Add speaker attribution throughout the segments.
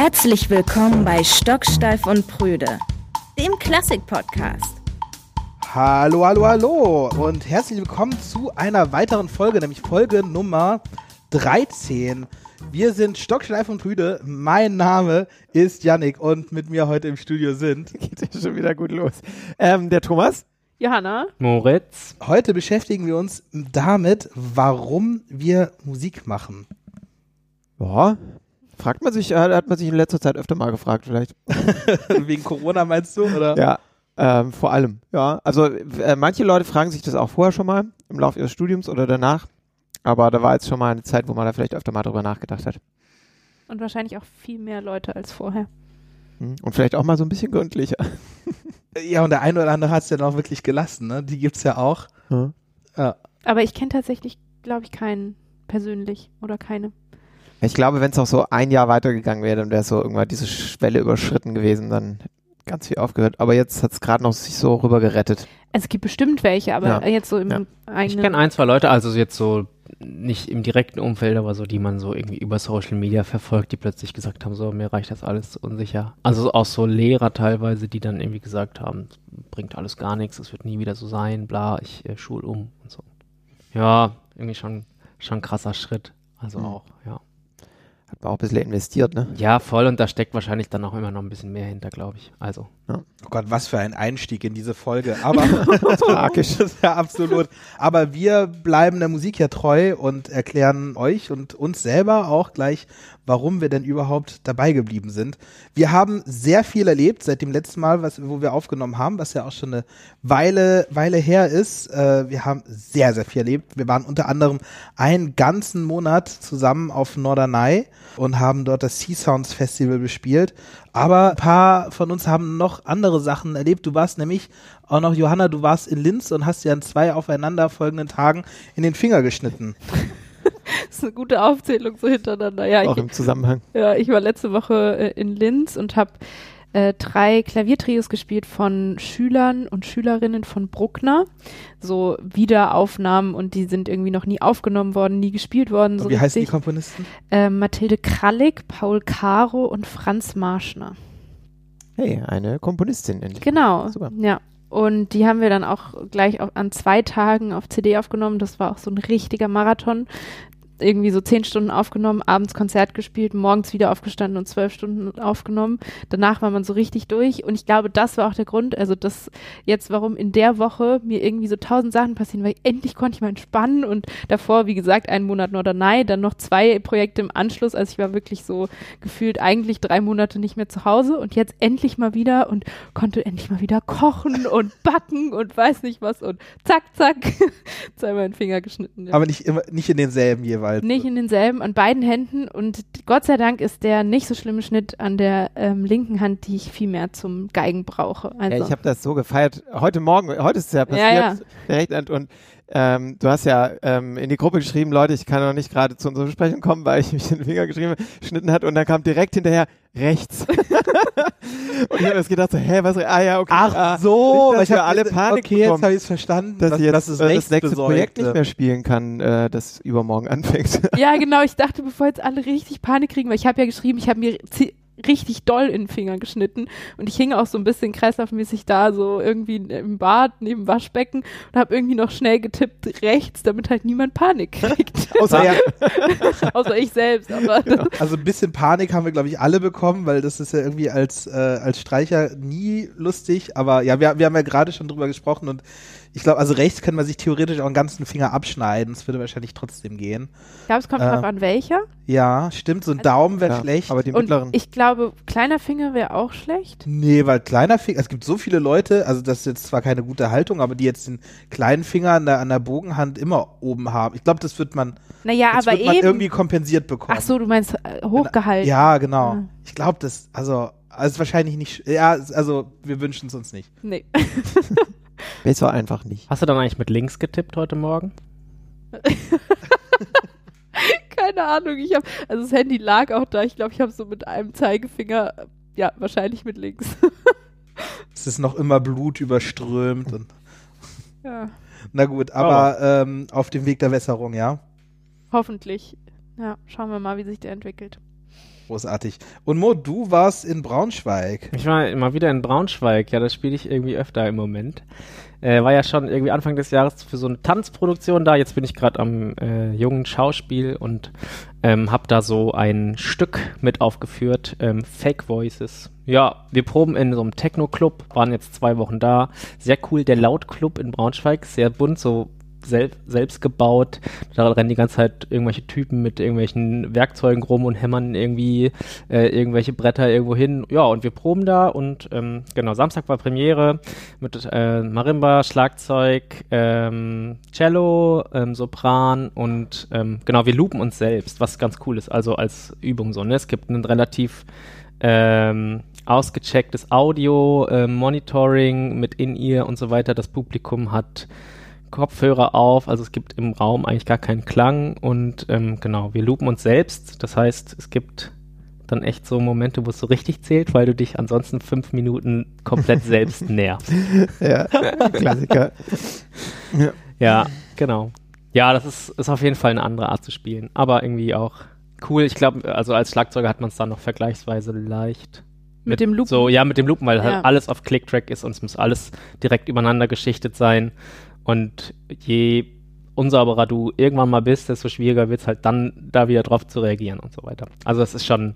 Speaker 1: Herzlich willkommen bei Stocksteif und Prüde, dem Klassik-Podcast.
Speaker 2: Hallo, hallo, hallo und herzlich willkommen zu einer weiteren Folge, nämlich Folge Nummer 13. Wir sind Stocksteif und Prüde. Mein Name ist Yannick und mit mir heute im Studio sind.
Speaker 3: Geht ja schon wieder gut los. Ähm, der Thomas.
Speaker 4: Johanna.
Speaker 5: Moritz.
Speaker 2: Heute beschäftigen wir uns damit, warum wir Musik machen.
Speaker 3: Ja, fragt man sich, hat man sich in letzter Zeit öfter mal gefragt, vielleicht.
Speaker 2: Wegen Corona meinst du, oder?
Speaker 3: Ja, ähm, vor allem. Ja, also äh, manche Leute fragen sich das auch vorher schon mal im Laufe ihres Studiums oder danach. Aber da war jetzt schon mal eine Zeit, wo man da vielleicht öfter mal drüber nachgedacht hat.
Speaker 4: Und wahrscheinlich auch viel mehr Leute als vorher.
Speaker 3: Hm. Und vielleicht auch mal so ein bisschen gründlicher.
Speaker 2: Ja, und der eine oder andere hat es ja noch wirklich gelassen, ne? Die gibt's ja auch.
Speaker 3: Hm.
Speaker 2: Ja.
Speaker 4: Aber ich kenne tatsächlich, glaube ich, keinen persönlich oder keine.
Speaker 3: Ich glaube, wenn es auch so ein Jahr weitergegangen wäre, dann wäre so irgendwann diese Schwelle überschritten gewesen, dann hätte ganz viel aufgehört. Aber jetzt hat es gerade noch sich so rüber gerettet.
Speaker 4: Also es gibt bestimmt welche, aber
Speaker 3: Ja.
Speaker 4: jetzt so im
Speaker 3: Ja.
Speaker 5: Ich
Speaker 4: eigenen.
Speaker 5: kenne ein, zwei Leute, also jetzt so nicht im direkten Umfeld, aber so, die man so irgendwie über Social Media verfolgt, die plötzlich gesagt haben, so, mir reicht das alles unsicher. Also auch so Lehrer teilweise, die dann irgendwie gesagt haben, bringt alles gar nichts, es wird nie wieder so sein, bla, ich äh, schul um und so. Ja, irgendwie schon, schon ein krasser Schritt. Also
Speaker 3: Mhm.
Speaker 5: auch, ja.
Speaker 3: Hat man auch ein bisschen investiert, ne?
Speaker 5: Ja, voll und da steckt wahrscheinlich dann auch immer noch ein bisschen mehr hinter, glaube ich. Also.
Speaker 2: Oh Gott, was für ein Einstieg in diese Folge. Aber
Speaker 3: Tragisch.
Speaker 2: Das ist ja absolut. Aber wir bleiben der Musik ja treu und erklären euch und uns selber auch gleich, warum wir denn überhaupt dabei geblieben sind. Wir haben sehr viel erlebt seit dem letzten Mal, was, wo wir aufgenommen haben, was ja auch schon eine Weile, Weile her ist. Äh, wir haben sehr, sehr viel erlebt. Wir waren unter anderem einen ganzen Monat zusammen auf Norderney und haben dort das Sea Sounds Festival bespielt. Aber ein paar von uns haben noch andere Sachen erlebt. Du warst nämlich auch noch, Johanna, du warst in Linz und hast dir an zwei aufeinanderfolgenden Tagen in den Finger geschnitten.
Speaker 4: Das ist eine gute Aufzählung so hintereinander. Ja,
Speaker 3: Auch
Speaker 4: ich,
Speaker 3: im Zusammenhang.
Speaker 4: ja, ich war letzte Woche äh, in Linz und habe äh, drei Klaviertrios gespielt von Schülern und Schülerinnen von Bruckner. So Wiederaufnahmen und die sind irgendwie noch nie aufgenommen worden, nie gespielt worden. So
Speaker 2: wie heißen die
Speaker 4: richtig.
Speaker 2: Komponisten?
Speaker 4: äh, Mathilde Krallig, Paul Caro und Franz Marschner.
Speaker 3: Hey, eine Komponistin endlich.
Speaker 4: Genau,
Speaker 3: Super.
Speaker 4: ja. Und die haben wir dann auch gleich auf, an zwei Tagen auf CD aufgenommen. Das war auch so ein richtiger Marathon. Irgendwie so zehn Stunden aufgenommen, abends Konzert gespielt, morgens wieder aufgestanden und zwölf Stunden aufgenommen. Danach war man so richtig durch. Und ich glaube, das war auch der Grund, also das jetzt, warum in der Woche mir irgendwie so tausend Sachen passieren, weil endlich konnte ich mal entspannen und davor, wie gesagt, einen Monat Norderney, dann noch zwei Projekte im Anschluss. Also ich war wirklich so gefühlt eigentlich drei Monate nicht mehr zu Hause und jetzt endlich mal wieder und konnte endlich mal wieder kochen und backen und weiß nicht was und zack, zack, zweimal den Finger geschnitten. Ja.
Speaker 2: Aber nicht immer, nicht in denselben jeweils.
Speaker 4: Nicht in denselben, an beiden Händen und Gott sei Dank ist der nicht so schlimme Schnitt an der ähm, linken Hand, die ich viel mehr zum Geigen brauche. Also,
Speaker 3: Ja, ich habe das so gefeiert. Heute Morgen, heute ist es ja passiert,
Speaker 4: Ja, ja.
Speaker 3: Und ähm, du hast ja ähm, in die Gruppe geschrieben, Leute, ich kann noch nicht gerade zu unserer Besprechung kommen, weil ich mich den Finger geschrieben, geschnitten hat. Und dann kam direkt hinterher rechts. und ich habe jetzt gedacht, so, hä, was? Ah ja, okay.
Speaker 2: Ach
Speaker 3: ah,
Speaker 2: so,
Speaker 3: nicht, dass
Speaker 2: ich
Speaker 3: wir alle Panik
Speaker 2: Okay, jetzt
Speaker 3: bekommen,
Speaker 2: habe ich es verstanden,
Speaker 3: dass
Speaker 2: dass,
Speaker 3: ich jetzt
Speaker 2: dass es
Speaker 3: äh, das
Speaker 2: rechts
Speaker 3: nächste Projekt nicht
Speaker 2: besorgte.
Speaker 3: mehr spielen kann, äh, das übermorgen anfängt.
Speaker 4: ja, genau, ich dachte, bevor jetzt alle richtig Panik kriegen, weil ich habe ja geschrieben, ich habe mir richtig doll in den Finger geschnitten und ich hing auch so ein bisschen kreislaufmäßig da, so irgendwie im Bad neben dem Waschbecken und habe irgendwie noch schnell getippt rechts, damit halt niemand Panik kriegt.
Speaker 2: Außer, ja,
Speaker 4: Außer ich selbst, aber
Speaker 2: also ein bisschen Panik haben wir, glaube ich, alle bekommen, weil das ist ja irgendwie als, äh, als Streicher nie lustig. Aber ja, wir, wir haben ja gerade schon drüber gesprochen und ich glaube, also rechts kann man sich theoretisch auch einen ganzen Finger abschneiden. Das würde wahrscheinlich trotzdem gehen.
Speaker 4: ich glaube, es kommt
Speaker 2: Äh,
Speaker 4: drauf an, welcher.
Speaker 2: Ja, stimmt, so ein Daumen wäre
Speaker 3: Ja,
Speaker 2: schlecht.
Speaker 3: Aber die
Speaker 4: Und
Speaker 3: mittleren.
Speaker 4: ich glaube, kleiner Finger wäre auch schlecht.
Speaker 2: Nee, weil kleiner Finger, es gibt so viele Leute, also das ist jetzt zwar keine gute Haltung, aber die jetzt den kleinen Finger an der, an der Bogenhand immer oben haben. Ich glaube, das wird man,
Speaker 4: Naja,
Speaker 2: das
Speaker 4: aber
Speaker 2: wird man
Speaker 4: eben.
Speaker 2: irgendwie kompensiert bekommen.
Speaker 4: Ach so, du meinst äh, hochgehalten.
Speaker 2: Ja, genau.
Speaker 4: Ja.
Speaker 2: Ich glaube, das, also, also ist wahrscheinlich nicht, ja, also wir wünschen es uns nicht.
Speaker 4: Nee.
Speaker 3: Besser einfach nicht.
Speaker 5: Hast du dann eigentlich mit links getippt heute Morgen?
Speaker 4: Keine Ahnung. Ich habe, also das Handy lag auch da. Ich glaube, ich habe so mit einem Zeigefinger, ja, wahrscheinlich mit links.
Speaker 2: Es ist noch immer Blut überströmt und,
Speaker 4: ja,
Speaker 2: na gut, aber ähm, auf dem Weg der Wässerung, ja.
Speaker 4: hoffentlich. Ja, schauen wir mal, wie sich der entwickelt.
Speaker 2: Großartig. Und Mo, du warst in Braunschweig.
Speaker 5: Ich war immer wieder in Braunschweig, ja, das spiele ich irgendwie öfter im Moment. Äh, war ja schon irgendwie Anfang des Jahres für so eine Tanzproduktion da. Jetzt bin ich gerade am äh, jungen Schauspiel und ähm, habe da so ein Stück mit aufgeführt, ähm, Fake Voices. Ja, wir proben in so einem Techno-Club, waren jetzt zwei Wochen da. Sehr cool, der Laut-Club in Braunschweig, sehr bunt, so sel selbst gebaut. Da rennen die ganze Zeit irgendwelche Typen mit irgendwelchen Werkzeugen rum und hämmern irgendwie äh, irgendwelche Bretter irgendwo hin. Ja, und wir proben da und ähm, genau, Samstag war Premiere mit äh, Marimba, Schlagzeug, ähm, Cello, ähm, Sopran und ähm, genau, wir loopen uns selbst, was ganz cool ist, also als Übung so. Ne? Es gibt einen relativ ähm, ausgechecktes Audio, äh, Monitoring mit In-Ear und so weiter. Das Publikum hat Kopfhörer auf, also es gibt im Raum eigentlich gar keinen Klang und ähm, genau, wir loopen uns selbst. Das heißt, es gibt dann echt so Momente, wo es so richtig zählt, weil du dich ansonsten fünf Minuten komplett selbst nervst.
Speaker 3: Ja, Klassiker. Ja.
Speaker 5: Ja, genau. Ja, das ist, ist auf jeden Fall eine andere Art zu spielen, aber irgendwie auch cool. Ich glaube, also als Schlagzeuger hat man es dann noch vergleichsweise leicht.
Speaker 4: Mit dem Loopen?
Speaker 5: So, ja, mit dem Loopen, weil
Speaker 4: Ja.
Speaker 5: halt alles auf Click-Track ist und es muss alles direkt übereinander geschichtet sein. Und je unsauberer du irgendwann mal bist, desto schwieriger wird es halt dann, da wieder drauf zu reagieren und so weiter. Also es ist schon,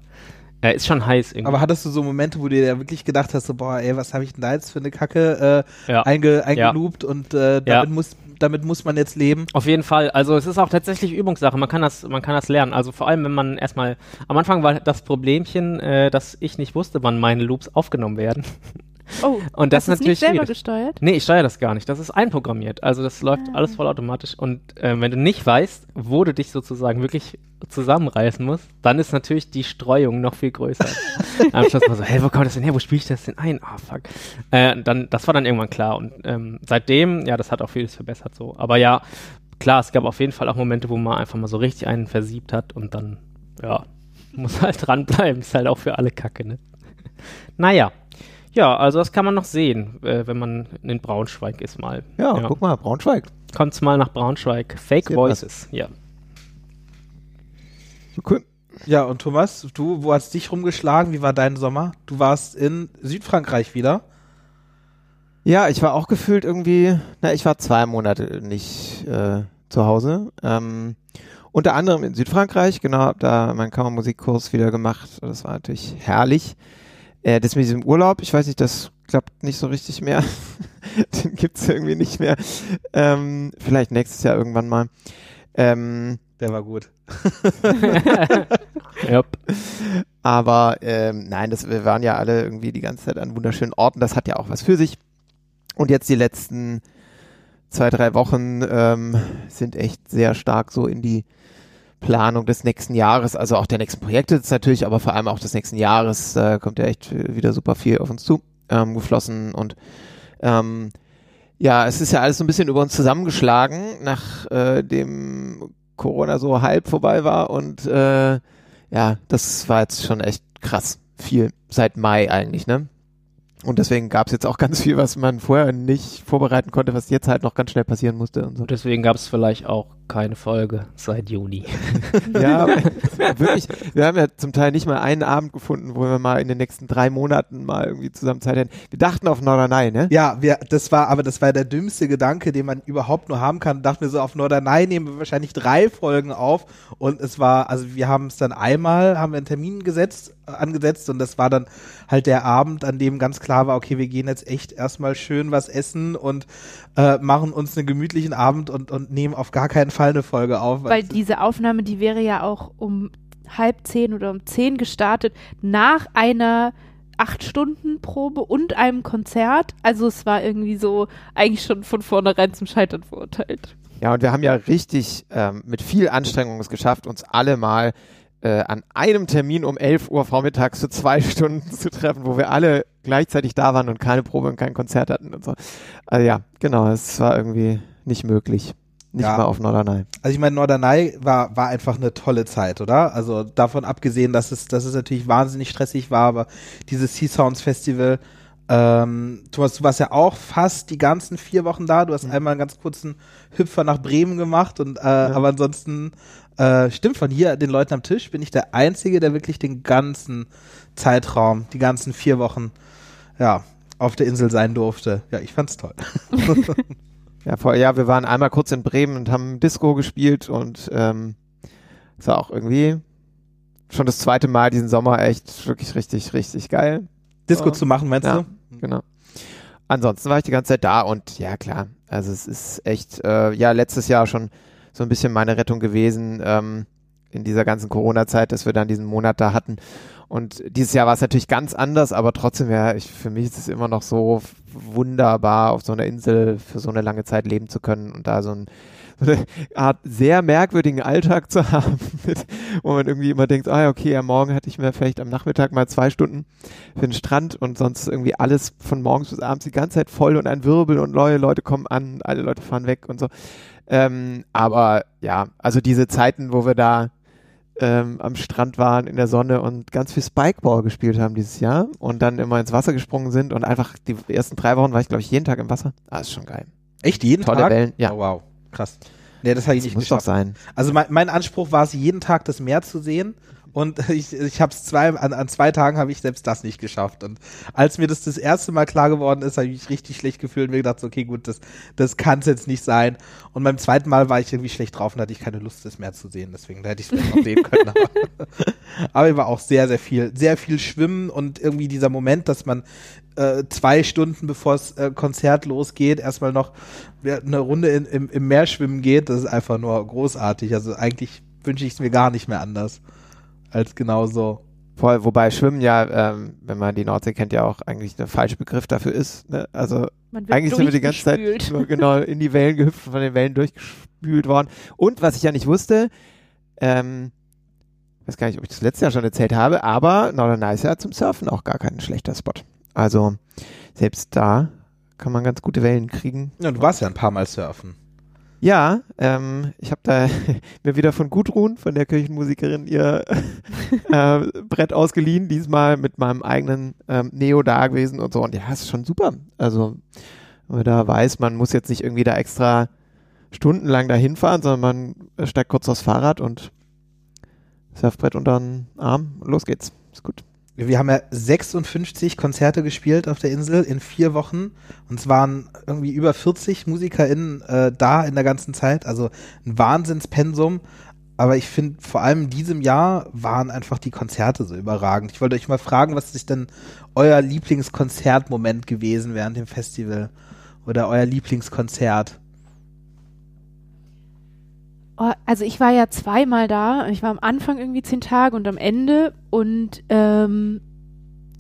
Speaker 5: äh, ist schon heiß irgendwie.
Speaker 2: Aber hattest du so Momente, wo du dir ja wirklich gedacht hast, so, boah, ey, was habe ich denn da jetzt für eine Kacke äh,
Speaker 5: ja.
Speaker 2: einge, eingeloopt und äh, damit,
Speaker 5: Ja.
Speaker 2: muss, damit muss man jetzt leben?
Speaker 5: Auf jeden Fall. Also es ist auch tatsächlich Übungssache. Man kann das, man kann das lernen. Also vor allem, wenn man erstmal am Anfang war das Problemchen, äh, dass ich nicht wusste, wann meine Loops aufgenommen werden.
Speaker 4: Oh,
Speaker 5: Und das
Speaker 4: hast
Speaker 5: ist natürlich
Speaker 4: nicht selber
Speaker 5: schwierig.
Speaker 4: gesteuert?
Speaker 5: Nee, ich steuere das gar nicht. Das ist einprogrammiert. Also das läuft
Speaker 4: Ah.
Speaker 5: alles vollautomatisch. Und äh, wenn du nicht weißt, wo du dich sozusagen wirklich zusammenreißen musst, dann ist natürlich die Streuung noch viel größer. Am Schluss war so, hey, wo kommt das denn her? Wo spiele ich das denn ein? Ah, fuck. Äh, dann, das war dann irgendwann klar. Und ähm, seitdem, ja, das hat auch vieles verbessert so. Aber ja, klar, es gab auf jeden Fall auch Momente, wo man einfach mal so richtig einen versiebt hat und dann, ja, muss halt dranbleiben. Ist halt auch für alle Kacke, ne? naja. Ja, also das kann man noch sehen, äh, wenn man in Braunschweig ist mal.
Speaker 3: Ja, guck mal, Braunschweig.
Speaker 5: Kommt's mal nach Braunschweig. Fake
Speaker 3: Passiert
Speaker 5: Voices, ja.
Speaker 3: Cool.
Speaker 2: Ja, und Thomas, du, wo hast dich rumgeschlagen? Wie war dein Sommer? Du warst in Südfrankreich wieder.
Speaker 3: Ja, ich war auch gefühlt irgendwie, na, ich war zwei Monate nicht äh, zu Hause. Ähm, unter anderem in Südfrankreich, genau, hab da meinen Kammermusikkurs wieder gemacht. Das war natürlich herrlich. Äh, das mit diesem Urlaub, ich weiß nicht, das klappt nicht so richtig mehr. Den gibt's irgendwie nicht mehr. Ähm, vielleicht nächstes Jahr irgendwann mal. Ähm,
Speaker 2: Der war gut.
Speaker 5: Yep.
Speaker 3: Aber ähm, nein, das, wir waren ja alle irgendwie die ganze Zeit an wunderschönen Orten. Das hat ja auch was für sich. Und jetzt die letzten zwei, drei Wochen ähm, sind echt sehr stark so in die Planung des nächsten Jahres, also auch der nächsten Projekte jetzt natürlich, aber vor allem auch des nächsten Jahres äh, kommt ja echt wieder super viel auf uns zu ähm, geflossen und ähm, ja, es ist ja alles so ein bisschen über uns zusammengeschlagen, nach äh, Corona so halb vorbei war und äh, ja, das war jetzt schon echt krass viel seit Mai eigentlich, ne? Und deswegen gab es jetzt auch ganz viel, was man vorher nicht vorbereiten konnte, was jetzt halt noch ganz schnell passieren musste und so.
Speaker 5: Deswegen gab es vielleicht auch keine Folge seit Juni.
Speaker 3: Ja, wirklich. Wir haben ja zum Teil nicht mal einen Abend gefunden, wo wir mal in den nächsten drei Monaten mal irgendwie zusammen Zeit hätten. Wir dachten auf Norderney, ne?
Speaker 2: Ja, wir, das war, aber das war der dümmste Gedanke, den man überhaupt nur haben kann. Dachten wir so, auf Norderney nehmen wir wahrscheinlich drei Folgen auf. Und es war, also wir haben es dann einmal, haben wir einen Termin gesetzt, äh, angesetzt und das war dann halt der Abend, an dem ganz klar war, okay, wir gehen jetzt echt erstmal schön was essen und äh, machen uns einen gemütlichen Abend und, und nehmen auf gar keinen Fall eine Folge auf.
Speaker 4: Weil diese Aufnahme, die wäre ja auch um halb zehn oder um zehn gestartet, nach einer acht Stunden Probe und einem Konzert. Also es war irgendwie so eigentlich schon von vornherein zum Scheitern verurteilt.
Speaker 3: Ja, und wir haben ja richtig ähm, mit viel Anstrengung es geschafft, uns alle mal äh, an einem Termin um 11 Uhr vormittags für zwei Stunden zu treffen, wo wir alle gleichzeitig da waren und keine Probe und kein Konzert hatten und so. Also ja, genau, es war irgendwie nicht möglich. Nicht
Speaker 2: Ja.
Speaker 3: mal auf Norderney.
Speaker 2: Also ich meine, Norderney war, war einfach eine tolle Zeit, oder? Also davon abgesehen, dass es, dass es natürlich wahnsinnig stressig war, aber dieses Sea Sounds Festival, Ähm, Thomas, du warst ja auch fast die ganzen vier Wochen da. Du hast einmal einen ganz kurzen Hüpfer nach Bremen gemacht und äh, aber ansonsten äh, stimmt von hier den Leuten am Tisch bin ich der Einzige, der wirklich den ganzen Zeitraum, die ganzen vier Wochen, ja, auf der Insel sein durfte. Ja, ich fand's toll.
Speaker 3: Ja, vor, ja, wir waren einmal kurz in Bremen und haben Disco gespielt und ähm, es war auch irgendwie schon das zweite Mal diesen Sommer echt wirklich richtig, richtig geil.
Speaker 2: Disco
Speaker 3: Ja.
Speaker 2: zu machen, meinst
Speaker 3: Ja.
Speaker 2: du?
Speaker 3: Genau. Ansonsten war ich die ganze Zeit da und ja klar, also es ist echt, äh, ja, letztes Jahr schon so ein bisschen meine Rettung gewesen ähm, in dieser ganzen Corona-Zeit, dass wir dann diesen Monat da hatten. Und dieses Jahr war es natürlich ganz anders, aber trotzdem, ja, ich, für mich ist es immer noch so wunderbar, auf so einer Insel für so eine lange Zeit leben zu können und da so, ein, eine Art sehr merkwürdigen Alltag zu haben, mit, wo man irgendwie immer denkt, ah ja, okay, ja, morgen hatte ich mir vielleicht am Nachmittag mal zwei Stunden für den Strand und sonst irgendwie alles von morgens bis abends die ganze Zeit voll und ein Wirbel und neue Leute kommen an, alle Leute fahren weg und so. Ähm, aber ja, also diese Zeiten, wo wir da ähm, am Strand waren in der Sonne und ganz viel Spikeball gespielt haben dieses Jahr und dann immer ins Wasser gesprungen sind und einfach die ersten drei Wochen war ich glaube ich jeden Tag im Wasser. Ah, ist schon geil.
Speaker 2: Echt jeden
Speaker 3: Tolle
Speaker 2: Tag?
Speaker 3: Wellen, ja.
Speaker 2: Oh, wow, krass. Nee, das habe ich
Speaker 3: Das
Speaker 2: nicht
Speaker 3: muss doch
Speaker 2: geschafft.
Speaker 3: sein.
Speaker 2: Also mein, mein Anspruch war es, jeden Tag das Meer zu sehen. Und ich, ich habe es zwei, an, an zwei Tagen habe ich selbst das nicht geschafft. Und als mir das das erste Mal klar geworden ist, habe ich mich richtig schlecht gefühlt und mir gedacht, okay, gut, das, das kann es jetzt nicht sein. Und beim zweiten Mal war ich irgendwie schlecht drauf und hatte ich keine Lust, das Meer zu sehen. Deswegen da hätte ich es vielleicht noch sehen können. Aber, aber ich war auch sehr, sehr viel, sehr viel Schwimmen und irgendwie dieser Moment, dass man äh, zwei Stunden bevor das äh, Konzert losgeht, erstmal noch eine Runde in, im, im Meer schwimmen geht, das ist einfach nur großartig. Also eigentlich wünsche ich es mir gar nicht mehr anders als genau so.
Speaker 3: Voll, wobei Schwimmen ja, ähm, wenn man die Nordsee kennt, ja auch eigentlich der falsche Begriff dafür ist. Ne? Also
Speaker 4: Man wird
Speaker 3: Eigentlich sind wir die ganze Zeit nur genau in die Wellen gehüpft, von den Wellen durchgespült worden. Und was ich ja nicht wusste, ähm, weiß gar nicht, ob ich das letztes Jahr schon erzählt habe, aber Norderney ist ja zum Surfen auch gar kein schlechter Spot. Also selbst da kann man ganz gute Wellen kriegen.
Speaker 2: Ja, du warst ja ein paar Mal surfen.
Speaker 3: Ja, ähm, ich habe da mir wieder von Gudrun, von der Kirchenmusikerin, ihr äh, Brett ausgeliehen, diesmal mit meinem eigenen ähm, Neo da gewesen und so. Und ja, ist schon super. Also, wenn man da weiß, man muss jetzt nicht irgendwie da extra stundenlang dahin fahren, sondern man steigt kurz aufs Fahrrad und Surfbrett unter den Arm und los geht's. Ist gut.
Speaker 2: Wir haben ja 56 Konzerte gespielt auf der Insel in vier Wochen und es waren irgendwie über 40 MusikerInnen äh, da in der ganzen Zeit, also ein Wahnsinnspensum. Aber ich finde, vor allem in diesem Jahr waren einfach die Konzerte so überragend. Ich wollte euch mal fragen, was ist denn euer Lieblingskonzertmoment gewesen während dem Festival? Oder euer Lieblingskonzert?
Speaker 4: Oh, also ich war ja zweimal da. Ich war am Anfang irgendwie zehn Tage und am Ende und ähm,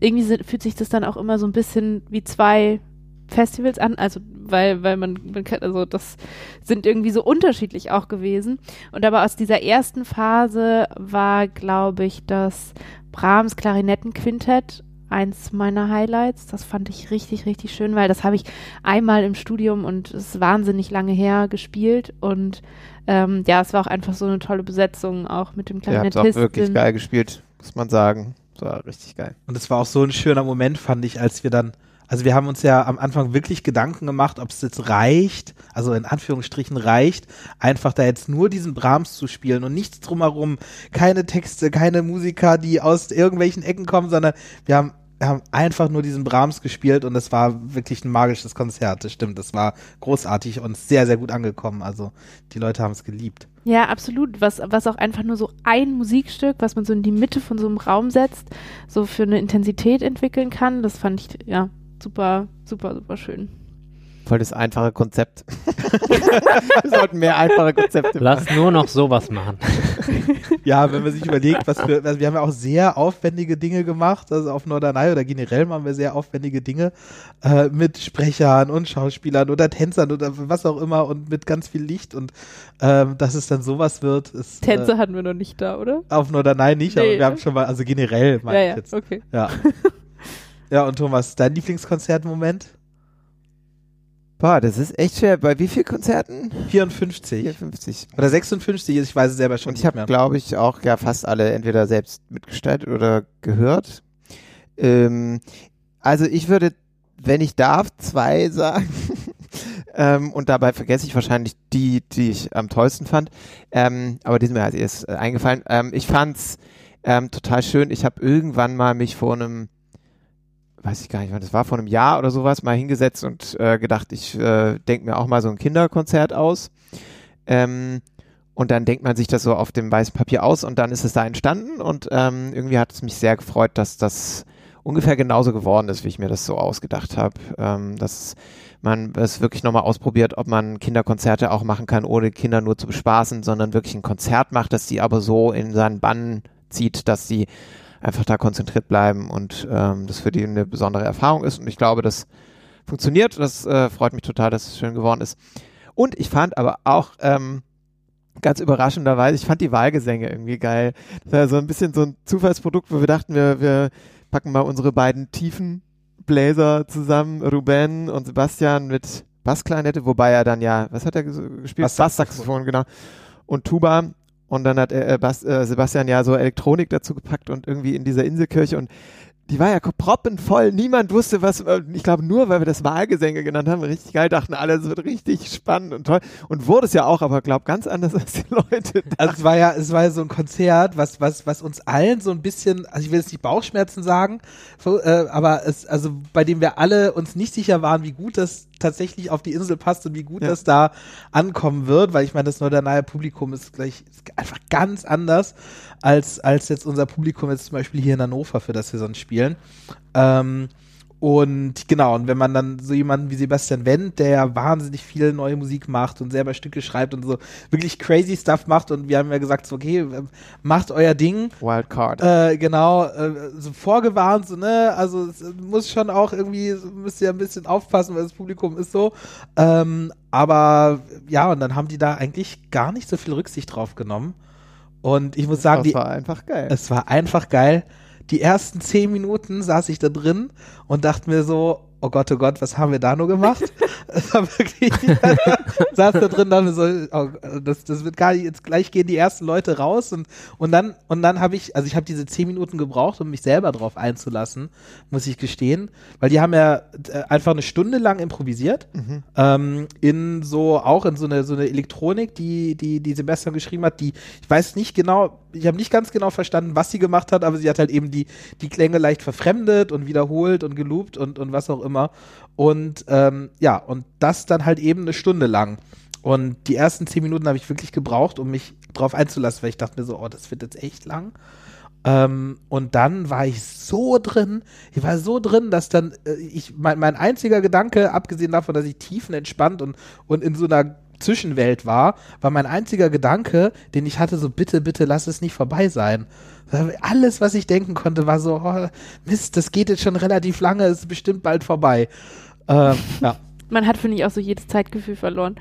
Speaker 4: irgendwie sind, fühlt sich das dann auch immer so ein bisschen wie zwei Festivals an, also weil, weil man, man kann, also das sind irgendwie so unterschiedlich auch gewesen. Und aber aus dieser ersten Phase war, glaube ich, das Brahms Klarinettenquintett eins meiner Highlights. Das fand ich richtig, richtig schön, weil das habe ich einmal im Studium und es ist wahnsinnig lange her gespielt und ähm, ja, es war auch einfach so eine tolle Besetzung, auch mit dem
Speaker 3: Ihr habt auch
Speaker 4: Klarinettisten.
Speaker 3: wirklich geil gespielt, muss man sagen. Das war richtig geil.
Speaker 2: Und es war auch so ein schöner Moment, fand ich, als wir dann, also wir haben uns ja am Anfang wirklich Gedanken gemacht, ob es jetzt reicht, also in Anführungsstrichen reicht, einfach da jetzt nur diesen Brahms zu spielen und nichts drumherum, keine Texte, keine Musiker, die aus irgendwelchen Ecken kommen, sondern wir haben, haben einfach nur diesen Brahms gespielt und es war wirklich ein magisches Konzert, das stimmt, das war großartig und sehr, sehr gut angekommen, also die Leute haben es geliebt.
Speaker 4: Ja, absolut. Was, was auch einfach nur so ein Musikstück, was man so in die Mitte von so einem Raum setzt, so für eine Intensität entwickeln kann, das fand ich, ja, super, super, super schön.
Speaker 3: Voll das einfache Konzept. Wir sollten mehr einfache Konzepte machen.
Speaker 5: Lass nur noch sowas machen.
Speaker 2: Ja, wenn man sich überlegt, was wir, also wir haben ja auch sehr aufwendige Dinge gemacht, also auf Norderney oder generell machen wir sehr aufwendige Dinge äh, mit Sprechern und Schauspielern oder Tänzern oder was auch immer und mit ganz viel Licht und ähm, dass es dann sowas wird, ist
Speaker 4: Tänze
Speaker 2: äh,
Speaker 4: hatten wir noch nicht da, oder?
Speaker 2: auf Norderney nicht, aber
Speaker 4: Nee,
Speaker 2: wir haben
Speaker 4: ne?
Speaker 2: schon mal, also generell meine
Speaker 4: Ja,
Speaker 2: ich
Speaker 4: ja,
Speaker 2: jetzt.
Speaker 4: okay.
Speaker 2: Ja. ja, und Thomas, dein Lieblingskonzertmoment?
Speaker 3: Boah, das ist echt schwer. Bei wie vielen Konzerten?
Speaker 2: 54
Speaker 3: 54.
Speaker 2: oder 56, ich weiß es selber schon
Speaker 3: Und ich habe, glaube ich, auch ja fast alle entweder selbst mitgestaltet oder gehört. Ähm, also ich würde wenn ich darf, zwei sagen. ähm, und dabei vergesse ich wahrscheinlich die, die ich am tollsten fand. Ähm, aber die sind mir als erstes äh, eingefallen. Ähm, ich fand's ähm, total schön. Ich habe irgendwann mal mich vor einem, weiß ich gar nicht, wann das war, vor einem Jahr oder sowas mal hingesetzt und äh, gedacht, ich äh, denke mir auch mal so ein Kinderkonzert aus. Ähm, und dann denkt man sich das so auf dem weißen Papier aus und dann ist es da entstanden und ähm, irgendwie hat es mich sehr gefreut, dass das ungefähr genauso geworden ist, wie ich mir das so ausgedacht habe. Ähm, dass man es wirklich nochmal ausprobiert, ob man Kinderkonzerte auch machen kann, ohne Kinder nur zu bespaßen, sondern wirklich ein Konzert macht, das sie aber so in seinen Bann zieht, dass sie einfach da konzentriert bleiben und ähm, das für die eine besondere Erfahrung ist. Und ich glaube, das funktioniert. Das äh, freut mich total, dass es schön geworden ist. Und ich fand aber auch ähm, ganz überraschenderweise, ich fand die Wahlgesänge irgendwie geil. Das war so ein bisschen so ein Zufallsprodukt, wo wir dachten, wir, wir packen mal unsere beiden tiefen Bläser zusammen, Ruben und Sebastian mit Bassklarinette, wobei er dann ja, was hat er gespielt? Basssaxophon, genau. Und Tuba. Und dann hat er, äh, Bas, äh, Sebastian ja so Elektronik dazu gepackt und irgendwie in dieser Inselkirche und die war ja proppenvoll. Niemand wusste, was, äh, ich glaube nur, weil wir das Wahlgesänge genannt haben, richtig geil, dachten alle, es wird richtig spannend und toll. Und wurde es ja auch, aber glaube ganz anders als die Leute.
Speaker 2: Dachten. Also es war ja, es war ja so ein Konzert, was, was, was uns allen so ein bisschen, also ich will jetzt nicht Bauchschmerzen sagen, äh, aber es, also bei dem wir alle uns nicht sicher waren, wie gut das tatsächlich auf die Insel passt und wie gut ja. das da ankommen wird, weil ich meine, das Norderneier Publikum ist gleich ist einfach ganz anders als, als jetzt unser Publikum jetzt zum Beispiel hier in Hannover, für das wir sonst spielen. Ähm, und genau, und wenn man dann so jemanden wie Sebastian Wendt, der ja wahnsinnig viel neue Musik macht und selber Stücke schreibt und so wirklich crazy Stuff macht und wir haben ja gesagt, so, okay, macht euer Ding.
Speaker 3: Wildcard.
Speaker 2: Äh, genau, äh, so vorgewarnt, so, ne, also es muss schon auch irgendwie, müsst ihr ein bisschen aufpassen, weil das Publikum ist so. Ähm, aber ja, und dann haben die da eigentlich gar nicht so viel Rücksicht drauf genommen. Und ich muss sagen,
Speaker 3: das war einfach geil.
Speaker 2: Es war einfach geil die ersten zehn Minuten saß ich da drin und dachte mir so, oh Gott, oh Gott, was haben wir da nur gemacht? Es war wirklich, saß da drin, dann so, oh, das, das wird gar nicht, jetzt gleich gehen die ersten Leute raus und, und dann, und dann habe ich, also ich habe diese zehn Minuten gebraucht, um mich selber drauf einzulassen, muss ich gestehen, weil die haben ja äh, einfach eine Stunde lang improvisiert, mhm. ähm, in so, auch in so eine, so eine Elektronik, die, die, die Sebastian geschrieben hat, die, ich weiß nicht genau, ich habe nicht ganz genau verstanden, was sie gemacht hat, aber sie hat halt eben die, die Klänge leicht verfremdet und wiederholt und geloopt und, und was auch immer. Und ähm, ja, und das dann halt eben eine Stunde lang. Und die ersten zehn Minuten habe ich wirklich gebraucht, um mich drauf einzulassen, weil ich dachte mir so, oh, das wird jetzt echt lang. Ähm, und dann war ich so drin, ich war so drin, dass dann äh, ich mein, mein einziger Gedanke, abgesehen davon, dass ich tiefenentspannt und, und in so einer Zwischenwelt war, war mein einziger Gedanke, den ich hatte, so bitte, bitte lass es nicht vorbei sein. Alles, was ich denken konnte, war so, oh, Mist, das geht jetzt schon relativ lange, ist bestimmt bald vorbei. Ähm, ja.
Speaker 4: Man hat, finde ich, auch so jedes Zeitgefühl verloren.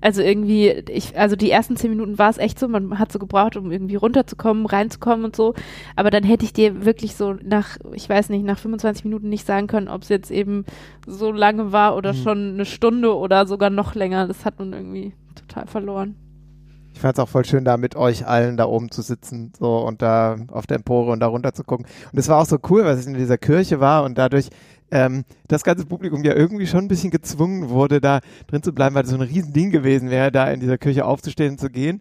Speaker 4: Also irgendwie, ich, also die ersten zehn Minuten war es echt so, man hat so gebraucht, um irgendwie runterzukommen, reinzukommen und so. Aber dann hätte ich dir wirklich so nach, ich weiß nicht, nach 25 Minuten nicht sagen können, ob es jetzt eben so lange war oder mhm. schon eine Stunde oder sogar noch länger. Das hat man irgendwie total verloren.
Speaker 3: Ich fand es auch voll schön, da mit euch allen da oben zu sitzen so und da auf der Empore und da runter zu gucken. Und es war auch so cool, weil es in dieser Kirche war und dadurch ähm, das ganze Publikum ja irgendwie schon ein bisschen gezwungen wurde, da drin zu bleiben, weil das so ein Riesending gewesen wäre, da in dieser Kirche aufzustehen und zu gehen.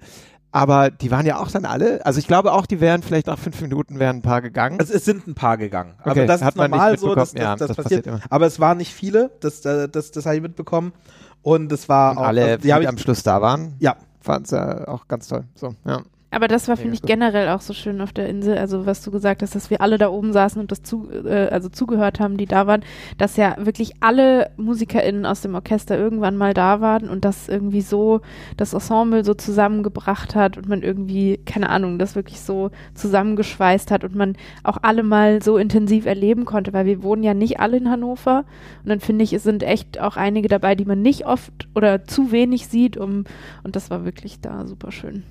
Speaker 3: Aber die waren ja auch dann alle, also ich glaube auch, die wären vielleicht nach fünf Minuten wären ein paar gegangen.
Speaker 2: Also es sind ein paar gegangen. Okay, aber das ist normal so, dass, dass, ja, das, das, passiert. passiert aber es waren nicht viele, das, äh, das, das habe ich mitbekommen. Und es war und
Speaker 3: auch. Alle, also, die, die am Schluss da waren.
Speaker 2: Ja.
Speaker 3: Fand es ja auch ganz toll. So, ja.
Speaker 4: Aber das war, finde ich, generell auch so schön auf der Insel. Also, was du gesagt hast, dass wir alle da oben saßen und das zu, äh, also zugehört haben, die da waren, dass ja wirklich alle MusikerInnen aus dem Orchester irgendwann mal da waren und das irgendwie so das Ensemble so zusammengebracht hat und man irgendwie, keine Ahnung, das wirklich so zusammengeschweißt hat und man auch alle mal so intensiv erleben konnte, weil wir wohnen ja nicht alle in Hannover. Und dann finde ich, es sind echt auch einige dabei, die man nicht oft oder zu wenig sieht, um, und das war wirklich da super schön.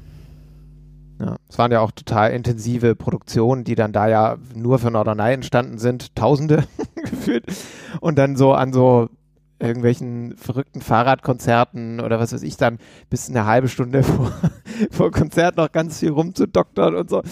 Speaker 3: Ja, es waren ja auch total intensive Produktionen, die dann da ja nur für Norderney entstanden sind, Tausende gefühlt. Und dann so an so irgendwelchen verrückten Fahrradkonzerten oder was weiß ich dann bis eine halbe Stunde vor, vor Konzert noch ganz viel rumzudoktern und so.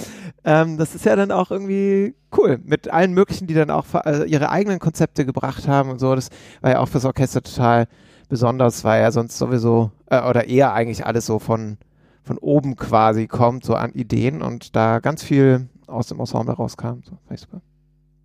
Speaker 3: Ähm, das ist ja dann auch irgendwie cool mit allen möglichen, die dann auch also ihre eigenen Konzepte gebracht haben und so. Das war ja auch fürs Orchester total besonders, weil ja sonst sowieso äh, oder eher eigentlich alles so von von oben quasi kommt, so an Ideen und da ganz viel aus dem Ensemble rauskam. So,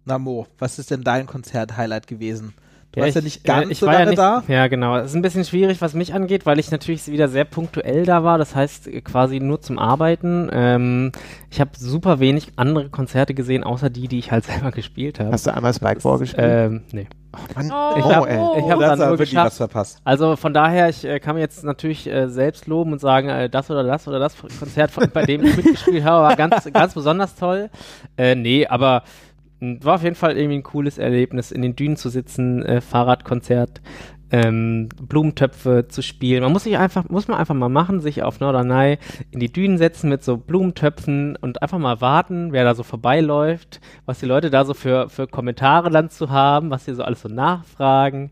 Speaker 2: Na Mo, was ist denn dein Konzert-Highlight gewesen? Du
Speaker 5: Ja,
Speaker 2: warst ja
Speaker 5: ich-
Speaker 2: nicht ganz
Speaker 5: äh, ich
Speaker 2: so
Speaker 5: war ja
Speaker 2: lange
Speaker 5: nicht,
Speaker 2: da.
Speaker 5: Ja, genau. Es ist ein bisschen schwierig, was mich angeht, weil ich natürlich wieder sehr punktuell da war. Das heißt, äh, quasi nur zum Arbeiten. Ähm, ich habe super wenig andere Konzerte gesehen, außer die, die ich halt selber gespielt habe.
Speaker 3: Hast du einmal Spikeball gespielt?
Speaker 5: Ähm, nee.
Speaker 3: Mann,
Speaker 4: Oh,
Speaker 5: Ich hab-
Speaker 3: ey.
Speaker 5: ich hab-
Speaker 2: da
Speaker 5: dann nur
Speaker 2: wirklich
Speaker 5: geschafft.
Speaker 2: was verpasst.
Speaker 5: Also von daher, ich äh, kann mir jetzt natürlich äh, selbst loben und sagen, äh, das oder das oder das Konzert, von, bei dem ich mitgespielt habe, war ganz, ganz besonders toll. Äh, nee, aber war auf jeden Fall irgendwie ein cooles Erlebnis, in den Dünen zu sitzen, äh, Fahrradkonzert, ähm, Blumentöpfe zu spielen. Man muss sich einfach, muss man einfach mal machen, sich auf Norderney in die Dünen setzen mit so Blumentöpfen und einfach mal warten, wer da so vorbeiläuft, was die Leute da so für, für Kommentare dann zu haben, was sie so alles so nachfragen.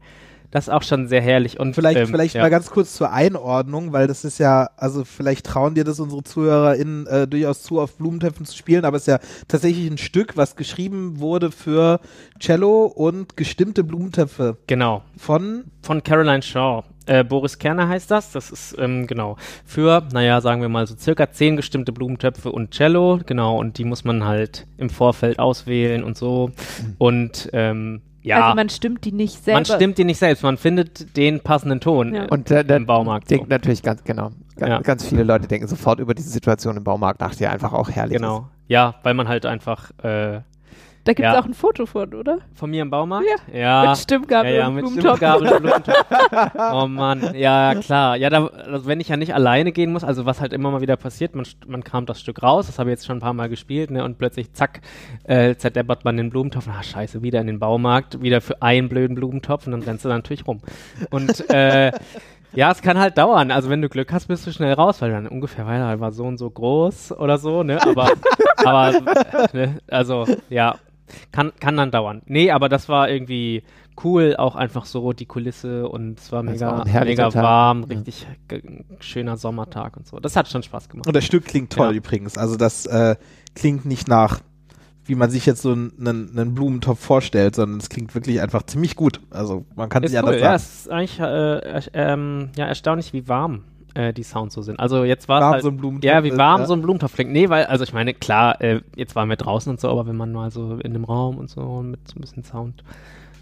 Speaker 5: Das ist auch schon sehr herrlich. Und
Speaker 2: Vielleicht,
Speaker 5: ähm,
Speaker 2: vielleicht
Speaker 5: ja.
Speaker 2: mal ganz kurz zur Einordnung, weil das ist ja, also vielleicht trauen dir das unsere ZuhörerInnen äh, durchaus zu, auf Blumentöpfen zu spielen, aber es ist ja tatsächlich ein Stück, was geschrieben wurde für Cello und gestimmte Blumentöpfe
Speaker 5: Genau,
Speaker 2: von
Speaker 5: von Caroline Shaw. Äh, Boris Kerner heißt das. Das ist, ähm, genau, für, naja, sagen wir mal so circa zehn gestimmte Blumentöpfe und Cello. Genau, und die muss man halt im Vorfeld auswählen und so. Und, ähm, ja,
Speaker 4: Also
Speaker 5: man,
Speaker 4: man stimmt die nicht selber.
Speaker 5: stimmt die nicht selbst, man findet den passenden Ton
Speaker 4: Ja.
Speaker 3: Und äh, der
Speaker 5: im Baumarkt.
Speaker 3: denkt
Speaker 5: So.
Speaker 3: natürlich ganz genau. Ganz,
Speaker 5: Ja.
Speaker 3: ganz viele Leute denken sofort über diese Situation im Baumarkt nach, die einfach auch herrlich
Speaker 5: Genau, ja, weil man halt einfach, äh,
Speaker 4: da gibt es
Speaker 5: Ja.
Speaker 4: auch ein Foto von, oder?
Speaker 5: von mir im Baumarkt?
Speaker 4: Ja.
Speaker 5: Ja.
Speaker 4: Mit Stimmgabel
Speaker 5: ja, ja,
Speaker 4: und
Speaker 5: mit
Speaker 4: Blumentopf.
Speaker 5: Stimmgabel und Blumentopf. oh Mann, ja, klar. Ja, da, also wenn ich ja nicht alleine gehen muss, also was halt immer mal wieder passiert, man, man kramt das Stück raus, das habe ich jetzt schon ein paar Mal gespielt, ne, und plötzlich, zack, äh, zerdeppert man den Blumentopf, ah, scheiße, wieder in den Baumarkt, wieder für einen blöden Blumentopf und dann rennst du da natürlich rum. Und, äh, ja, es kann halt dauern. Also wenn du Glück hast, bist du schnell raus, weil dann ungefähr, weil er war so und so groß oder so, ne? Aber, aber ne? also ja, kann, kann dann dauern. Nee, aber das war irgendwie cool, auch einfach so die Kulisse und es war
Speaker 3: Das war
Speaker 5: mega, mega
Speaker 3: Tag.
Speaker 5: warm,
Speaker 3: Ja.
Speaker 5: richtig ge- schöner Sommertag und so. Das hat schon Spaß gemacht.
Speaker 2: Und das Stück klingt toll
Speaker 5: Ja.
Speaker 2: übrigens. Also das äh, klingt nicht nach, wie man sich jetzt so einen, einen Blumentopf vorstellt, sondern es klingt wirklich einfach ziemlich gut. Also man kann es nicht
Speaker 5: cool,
Speaker 2: anders
Speaker 5: ja,
Speaker 2: sagen.
Speaker 5: es ist eigentlich äh, ersch- ähm, ja, erstaunlich, wie warm äh, die Sounds so sind. Also jetzt war es halt,
Speaker 2: so ein Blumentopf
Speaker 5: Ja, wie
Speaker 2: ist,
Speaker 5: warm
Speaker 2: ja.
Speaker 5: so ein Blumentopf klingt. Nee, weil, also ich meine, klar, äh, jetzt waren wir draußen und so, aber wenn man mal so in dem Raum und so mit so ein bisschen Sound,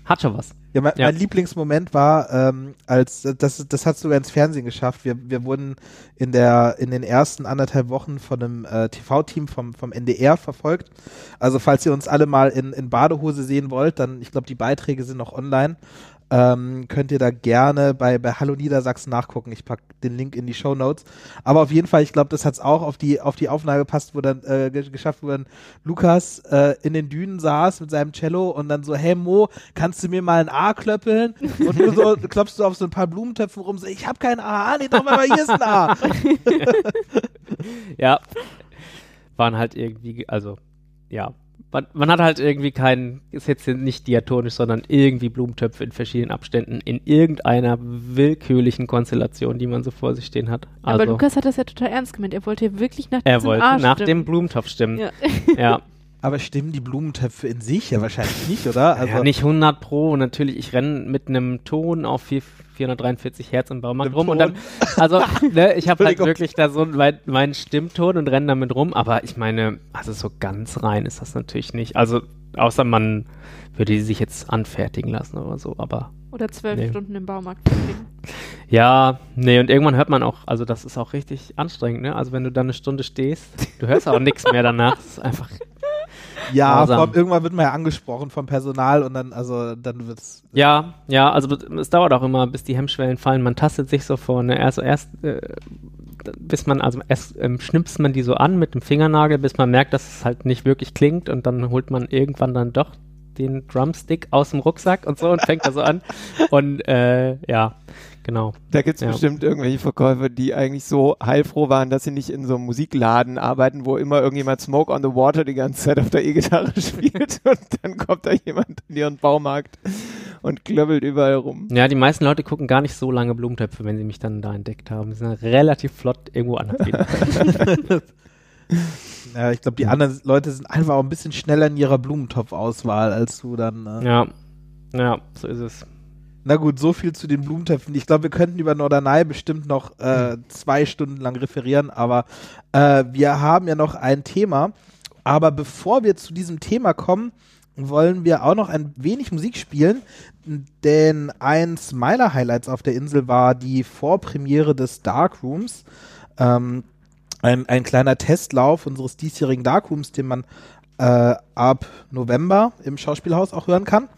Speaker 5: hat schon was.
Speaker 2: Ja, mein,
Speaker 5: Ja.
Speaker 2: mein Lieblingsmoment war, ähm, als das, das hat sogar ins Fernsehen geschafft. Wir, wir wurden in der in den ersten anderthalb Wochen von einem äh, TV-Team vom vom NDR verfolgt. Also falls ihr uns alle mal in, in Badehose sehen wollt, dann ich glaube die Beiträge sind noch online. Ähm, könnt ihr da gerne bei, bei Hallo Niedersachsen nachgucken. Ich pack den Link in die Show Notes. Aber auf jeden Fall, ich glaube, das hat es auch auf die, auf die Aufnahme gepasst, wo dann äh, ge- geschafft, wo dann Lukas äh, in den Dünen saß mit seinem Cello und dann so, hey Mo, kannst du mir mal ein A klöppeln? Und du so klopfst du auf so ein paar Blumentöpfen rum, so, ich habe kein A, nee, doch, aber hier ist ein A.
Speaker 5: Ja, waren halt irgendwie, also, ja. Man, man hat halt irgendwie keinen, ist jetzt nicht diatonisch, sondern irgendwie Blumentöpfe in verschiedenen Abständen in irgendeiner willkürlichen Konstellation, die man so vor sich stehen hat. Also,
Speaker 4: Aber Lukas hat das ja total ernst gemeint. Er wollte wirklich nach
Speaker 5: er wollte nach
Speaker 4: stimmen.
Speaker 5: dem Blumentopf stimmen.
Speaker 4: Ja.
Speaker 5: ja.
Speaker 2: Aber stimmen die Blumentöpfe in sich ja wahrscheinlich nicht, oder? Also,
Speaker 5: ja, nicht 100 pro. Natürlich, ich renne mit einem Ton auf 4, 443 Hertz im Baumarkt rum und
Speaker 2: Ton?
Speaker 5: dann, also, ne, ich habe halt wirklich da so mein, meinen Stimmton und renne damit rum, aber ich meine, also so ganz rein ist das natürlich nicht. Also, außer man würde die sich jetzt anfertigen lassen oder so, aber
Speaker 4: Oder zwölf
Speaker 5: Nee.
Speaker 4: Stunden im Baumarkt verbringen.
Speaker 5: ja, nee, und irgendwann hört man auch, also das ist auch richtig anstrengend, ne? Also, wenn du dann eine Stunde stehst, du hörst auch nichts mehr danach. Das ist einfach
Speaker 2: ja,
Speaker 5: grausam.
Speaker 2: vom, irgendwann wird man ja angesprochen vom Personal und dann, also dann wird's.
Speaker 5: Ja, ja, also es dauert auch immer, bis die Hemmschwellen fallen. Man tastet sich so vor, ne? Also erst, äh, bis man, also erst ähm, schnippst man die so an mit dem Fingernagel, bis man merkt, dass es halt nicht wirklich klingt und dann holt man irgendwann dann doch den Drumstick aus dem Rucksack und so und fängt da so an. Und äh, ja, genau.
Speaker 3: Da gibt's
Speaker 5: Ja.
Speaker 3: bestimmt irgendwelche Verkäufer, die eigentlich so heilfroh waren, dass sie nicht in so einem Musikladen arbeiten, wo immer irgendjemand Smoke on the Water die ganze Zeit auf der E-Gitarre spielt und dann kommt da jemand in ihren Baumarkt und klöppelt überall rum.
Speaker 5: Ja, die meisten Leute gucken gar nicht so lange Blumentöpfe, wenn sie mich dann da entdeckt haben. Die sind dann relativ flott irgendwo anders.
Speaker 2: Ja, ich glaube, die anderen Leute sind einfach auch ein bisschen schneller in ihrer Blumentopfauswahl als du dann. Äh.
Speaker 5: ja. Ja, so ist es.
Speaker 2: Na gut, so viel zu den Blumentöpfen. Ich glaube, wir könnten über Norderney bestimmt noch äh, zwei Stunden lang referieren, aber äh, wir haben ja noch ein Thema. Aber bevor wir zu diesem Thema kommen, wollen wir auch noch ein wenig Musik spielen, denn eins meiner Highlights auf der Insel war die Vorpremiere des Darkrooms. Ähm, ein, ein kleiner Testlauf unseres diesjährigen Darkrooms, den man äh, ab November im Schauspielhaus auch hören kann.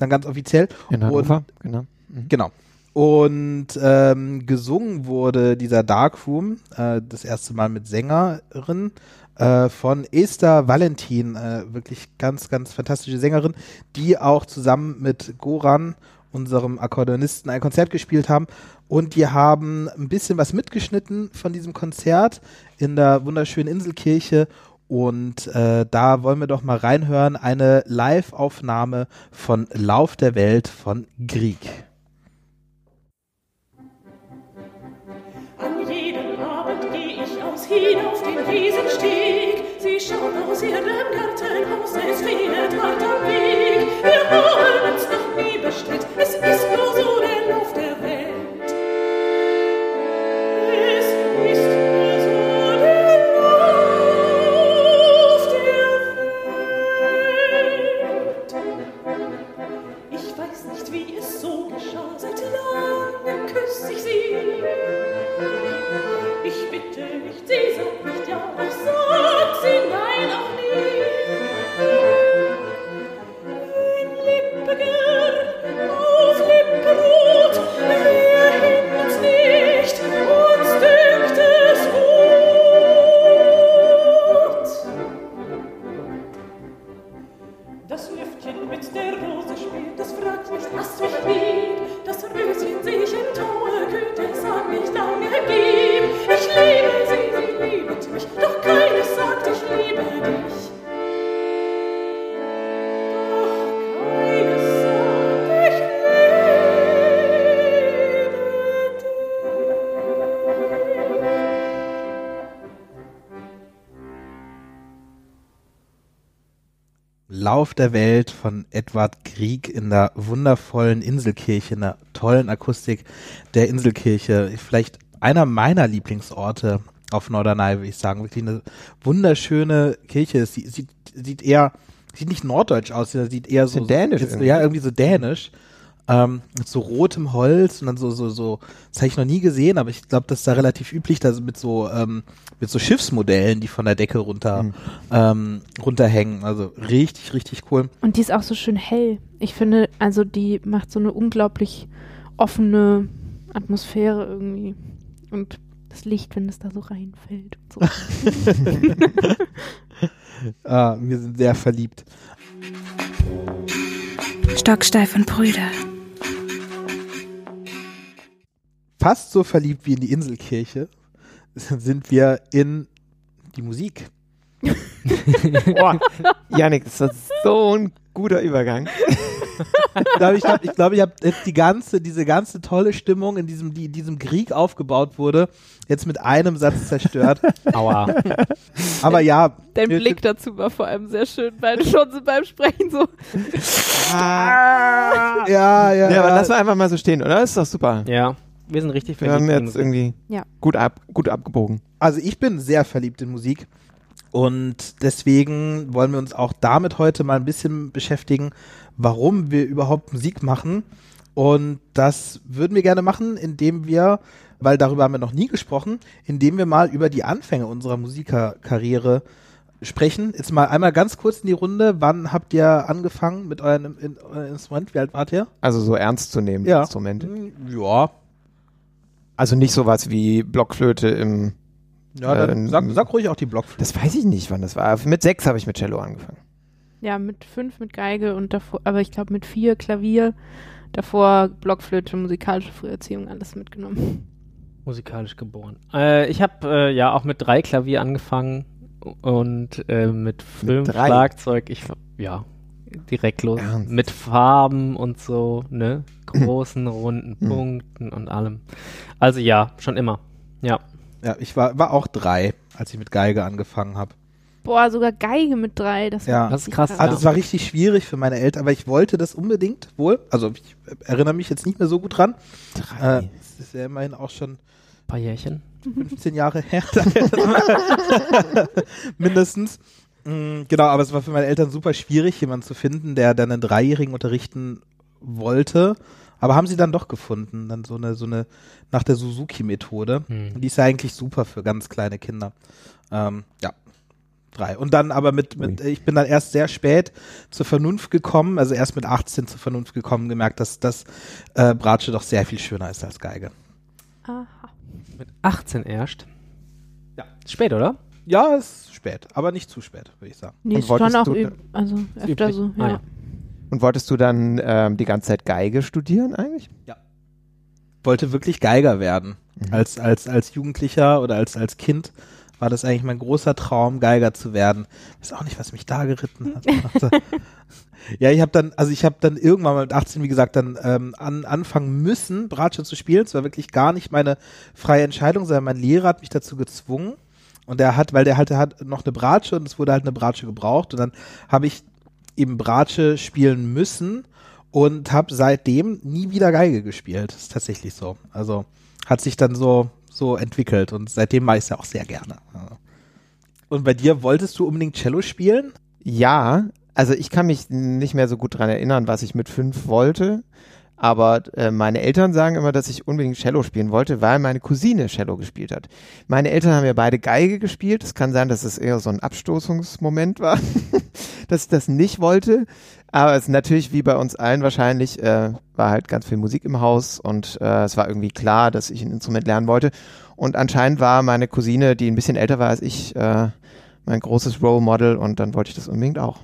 Speaker 2: Dann ganz offiziell.
Speaker 3: In Hannover, genau.
Speaker 2: Mhm. Genau. Und ähm, gesungen wurde dieser Darkroom äh, das erste Mal mit Sängerin äh, von Esther Valentin, äh, wirklich ganz, ganz fantastische Sängerin, die auch zusammen mit Goran, unserem Akkordeonisten, ein Konzert gespielt haben. Und die haben ein bisschen was mitgeschnitten von diesem Konzert in der wunderschönen Inselkirche. Und äh, da wollen wir doch mal reinhören. Eine Live-Aufnahme von Lauf der Welt von Grieg.
Speaker 6: An jedem Abend geh ich aus hinauf den Wiesensteg. Sie schaut aus ihrem Gartenhaus, es fehlt weit am Weg. Wir haben uns noch nie bestellt, es ist nur so der Lauf der Lauf der Welt
Speaker 2: von Edward Grieg in der wundervollen Inselkirche, in der tollen Akustik der Inselkirche. Vielleicht einer meiner Lieblingsorte auf Norderney, würde ich sagen. Wirklich eine wunderschöne Kirche. Es sieht, sieht, eher, sieht nicht norddeutsch aus, sie sieht eher so,
Speaker 3: Bisschen dänisch
Speaker 2: ist, ja, irgendwie so dänisch. Ähm, mit so rotem Holz und dann so, so, so, das habe ich noch nie gesehen, aber ich glaube, das ist da relativ üblich, da so mit so, ähm, mit so Schiffsmodellen, die von der Decke runter,
Speaker 3: Mhm.
Speaker 2: ähm, runterhängen. Also richtig, richtig cool.
Speaker 4: Und die ist auch so schön hell. Ich finde, also die macht so eine unglaublich offene Atmosphäre irgendwie. Und das Licht, wenn es da so reinfällt und so.
Speaker 2: Ah, wir sind sehr verliebt.
Speaker 1: Stocksteif und Brüder.
Speaker 2: Fast so verliebt wie in die Inselkirche sind wir in die Musik.
Speaker 3: Boah, Janik, das ist so ein guter Übergang.
Speaker 2: Ich glaube, ich habe glaub, hab jetzt die ganze, diese ganze tolle Stimmung, in diesem, die in diesem Krieg aufgebaut wurde, jetzt mit einem Satz zerstört.
Speaker 5: Aua.
Speaker 2: Aber ja.
Speaker 4: Dein
Speaker 2: wir-
Speaker 4: Blick dazu war vor allem sehr schön, weil schon so beim Sprechen so.
Speaker 2: Ja, ja, ja.
Speaker 3: Ja, aber lass mal einfach mal so stehen, oder? Das ist doch super.
Speaker 5: Ja, wir sind richtig
Speaker 3: Wir haben
Speaker 5: verliebt in
Speaker 3: jetzt irgendwie
Speaker 4: Ja.
Speaker 3: gut, ab, gut abgebogen.
Speaker 2: Also ich bin sehr verliebt in Musik und deswegen wollen wir uns auch damit heute mal ein bisschen beschäftigen, warum wir überhaupt Musik machen. Und das würden wir gerne machen, indem wir, weil darüber haben wir noch nie gesprochen, indem wir mal über die Anfänge unserer Musikerkarriere sprechen. Jetzt mal einmal ganz kurz in die Runde. Wann habt ihr angefangen mit eurem in, eurem Instrument? Wie alt wart ihr?
Speaker 3: Also so ernst zu nehmen,
Speaker 2: Ja.
Speaker 3: Instrumente.
Speaker 2: Hm, Ja.
Speaker 3: Also nicht sowas wie Blockflöte im.
Speaker 2: Ja, dann
Speaker 3: Äh,
Speaker 2: sag, sag ruhig auch die Blockflöte.
Speaker 3: Das weiß ich nicht, wann das war. Mit sechs habe ich mit Cello angefangen.
Speaker 4: Ja, mit fünf mit Geige und davor, aber ich glaube mit vier Klavier, davor Blockflöte, musikalische Früherziehung, alles mitgenommen.
Speaker 5: Musikalisch geboren. Äh, ich habe äh, ja auch mit drei Klavier angefangen und äh, mit fünf
Speaker 3: drei?
Speaker 5: Schlagzeug. Ich ja, direkt los.
Speaker 3: Ernst?
Speaker 5: Mit Farben und so, ne? Großen, runden
Speaker 3: Mhm.
Speaker 5: Punkten und allem. Also ja, schon immer. Ja.
Speaker 2: Ja, ich war, war auch drei, als ich mit Geige angefangen habe.
Speaker 4: Boah, sogar Geige mit drei. Das
Speaker 2: Ja.
Speaker 4: war
Speaker 5: Das ist
Speaker 4: richtig
Speaker 5: krass.
Speaker 2: Ah,
Speaker 5: Ja.
Speaker 2: das war richtig schwierig für meine Eltern, aber ich wollte das unbedingt wohl. Also ich erinnere mich jetzt nicht mehr so gut dran.
Speaker 3: Drei.
Speaker 2: Äh, das ist ja immerhin auch schon
Speaker 5: paar Jährchen.
Speaker 2: 15 Jahre her. Mindestens. Mm, Genau, aber es war für meine Eltern super schwierig, jemanden zu finden, der dann einen Dreijährigen unterrichten wollte. Aber haben sie dann doch gefunden. Dann so eine, so eine, nach der Suzuki-Methode.
Speaker 5: Hm.
Speaker 2: Die ist ja eigentlich super für ganz kleine Kinder. Ähm, ja. Drei. Und dann aber mit, mit, ich bin dann erst sehr spät zur Vernunft gekommen, also erst mit 18 zur Vernunft gekommen, gemerkt, dass das äh, Bratsche doch sehr viel schöner ist als Geige.
Speaker 4: Aha.
Speaker 5: Mit 18 erst.
Speaker 2: Ja.
Speaker 5: Spät, oder?
Speaker 2: Ja, ist spät, aber nicht zu spät, würde ich sagen.
Speaker 4: Nee,
Speaker 3: Und
Speaker 4: ist schon auch üb also öfter
Speaker 5: üblich.
Speaker 4: so,
Speaker 5: Ah,
Speaker 4: ja.
Speaker 5: Ja.
Speaker 3: Und wolltest du dann ähm, die ganze Zeit Geige studieren eigentlich?
Speaker 2: wollte wirklich Geiger werden.
Speaker 3: Mhm.
Speaker 2: Als, als, als Jugendlicher oder als, als Kind war das eigentlich mein großer Traum, Geiger zu werden. Ich weiß auch nicht, was mich da geritten hat. Also, ja, ich habe dann, also ich habe dann irgendwann mal mit 18, wie gesagt, dann ähm, an, anfangen müssen, Bratsche zu spielen. Es war wirklich gar nicht meine freie Entscheidung, sondern mein Lehrer hat mich dazu gezwungen. Und der hat, weil der halt, der hat noch eine Bratsche und es wurde halt eine Bratsche gebraucht. Und dann habe ich eben Bratsche spielen müssen und habe seitdem nie wieder Geige gespielt. Das ist tatsächlich so. Also hat sich dann so so entwickelt und seitdem mache ich es ja auch sehr gerne. Und bei dir wolltest du unbedingt Cello spielen?
Speaker 3: Ja, also ich kann mich nicht mehr so gut dran erinnern, was ich mit fünf wollte. Aber äh, meine Eltern sagen immer, dass ich unbedingt Cello spielen wollte, weil meine Cousine Cello gespielt hat. Meine Eltern haben ja beide Geige gespielt. Es kann sein, dass es eher so ein Abstoßungsmoment war, dass ich das nicht wollte. Aber es ist natürlich wie bei uns allen wahrscheinlich, äh, war halt ganz viel Musik im Haus und äh, es war irgendwie klar, dass ich ein Instrument lernen wollte. Und anscheinend war meine Cousine, die ein bisschen älter war als ich, äh, mein großes Role Model und dann wollte ich das unbedingt auch.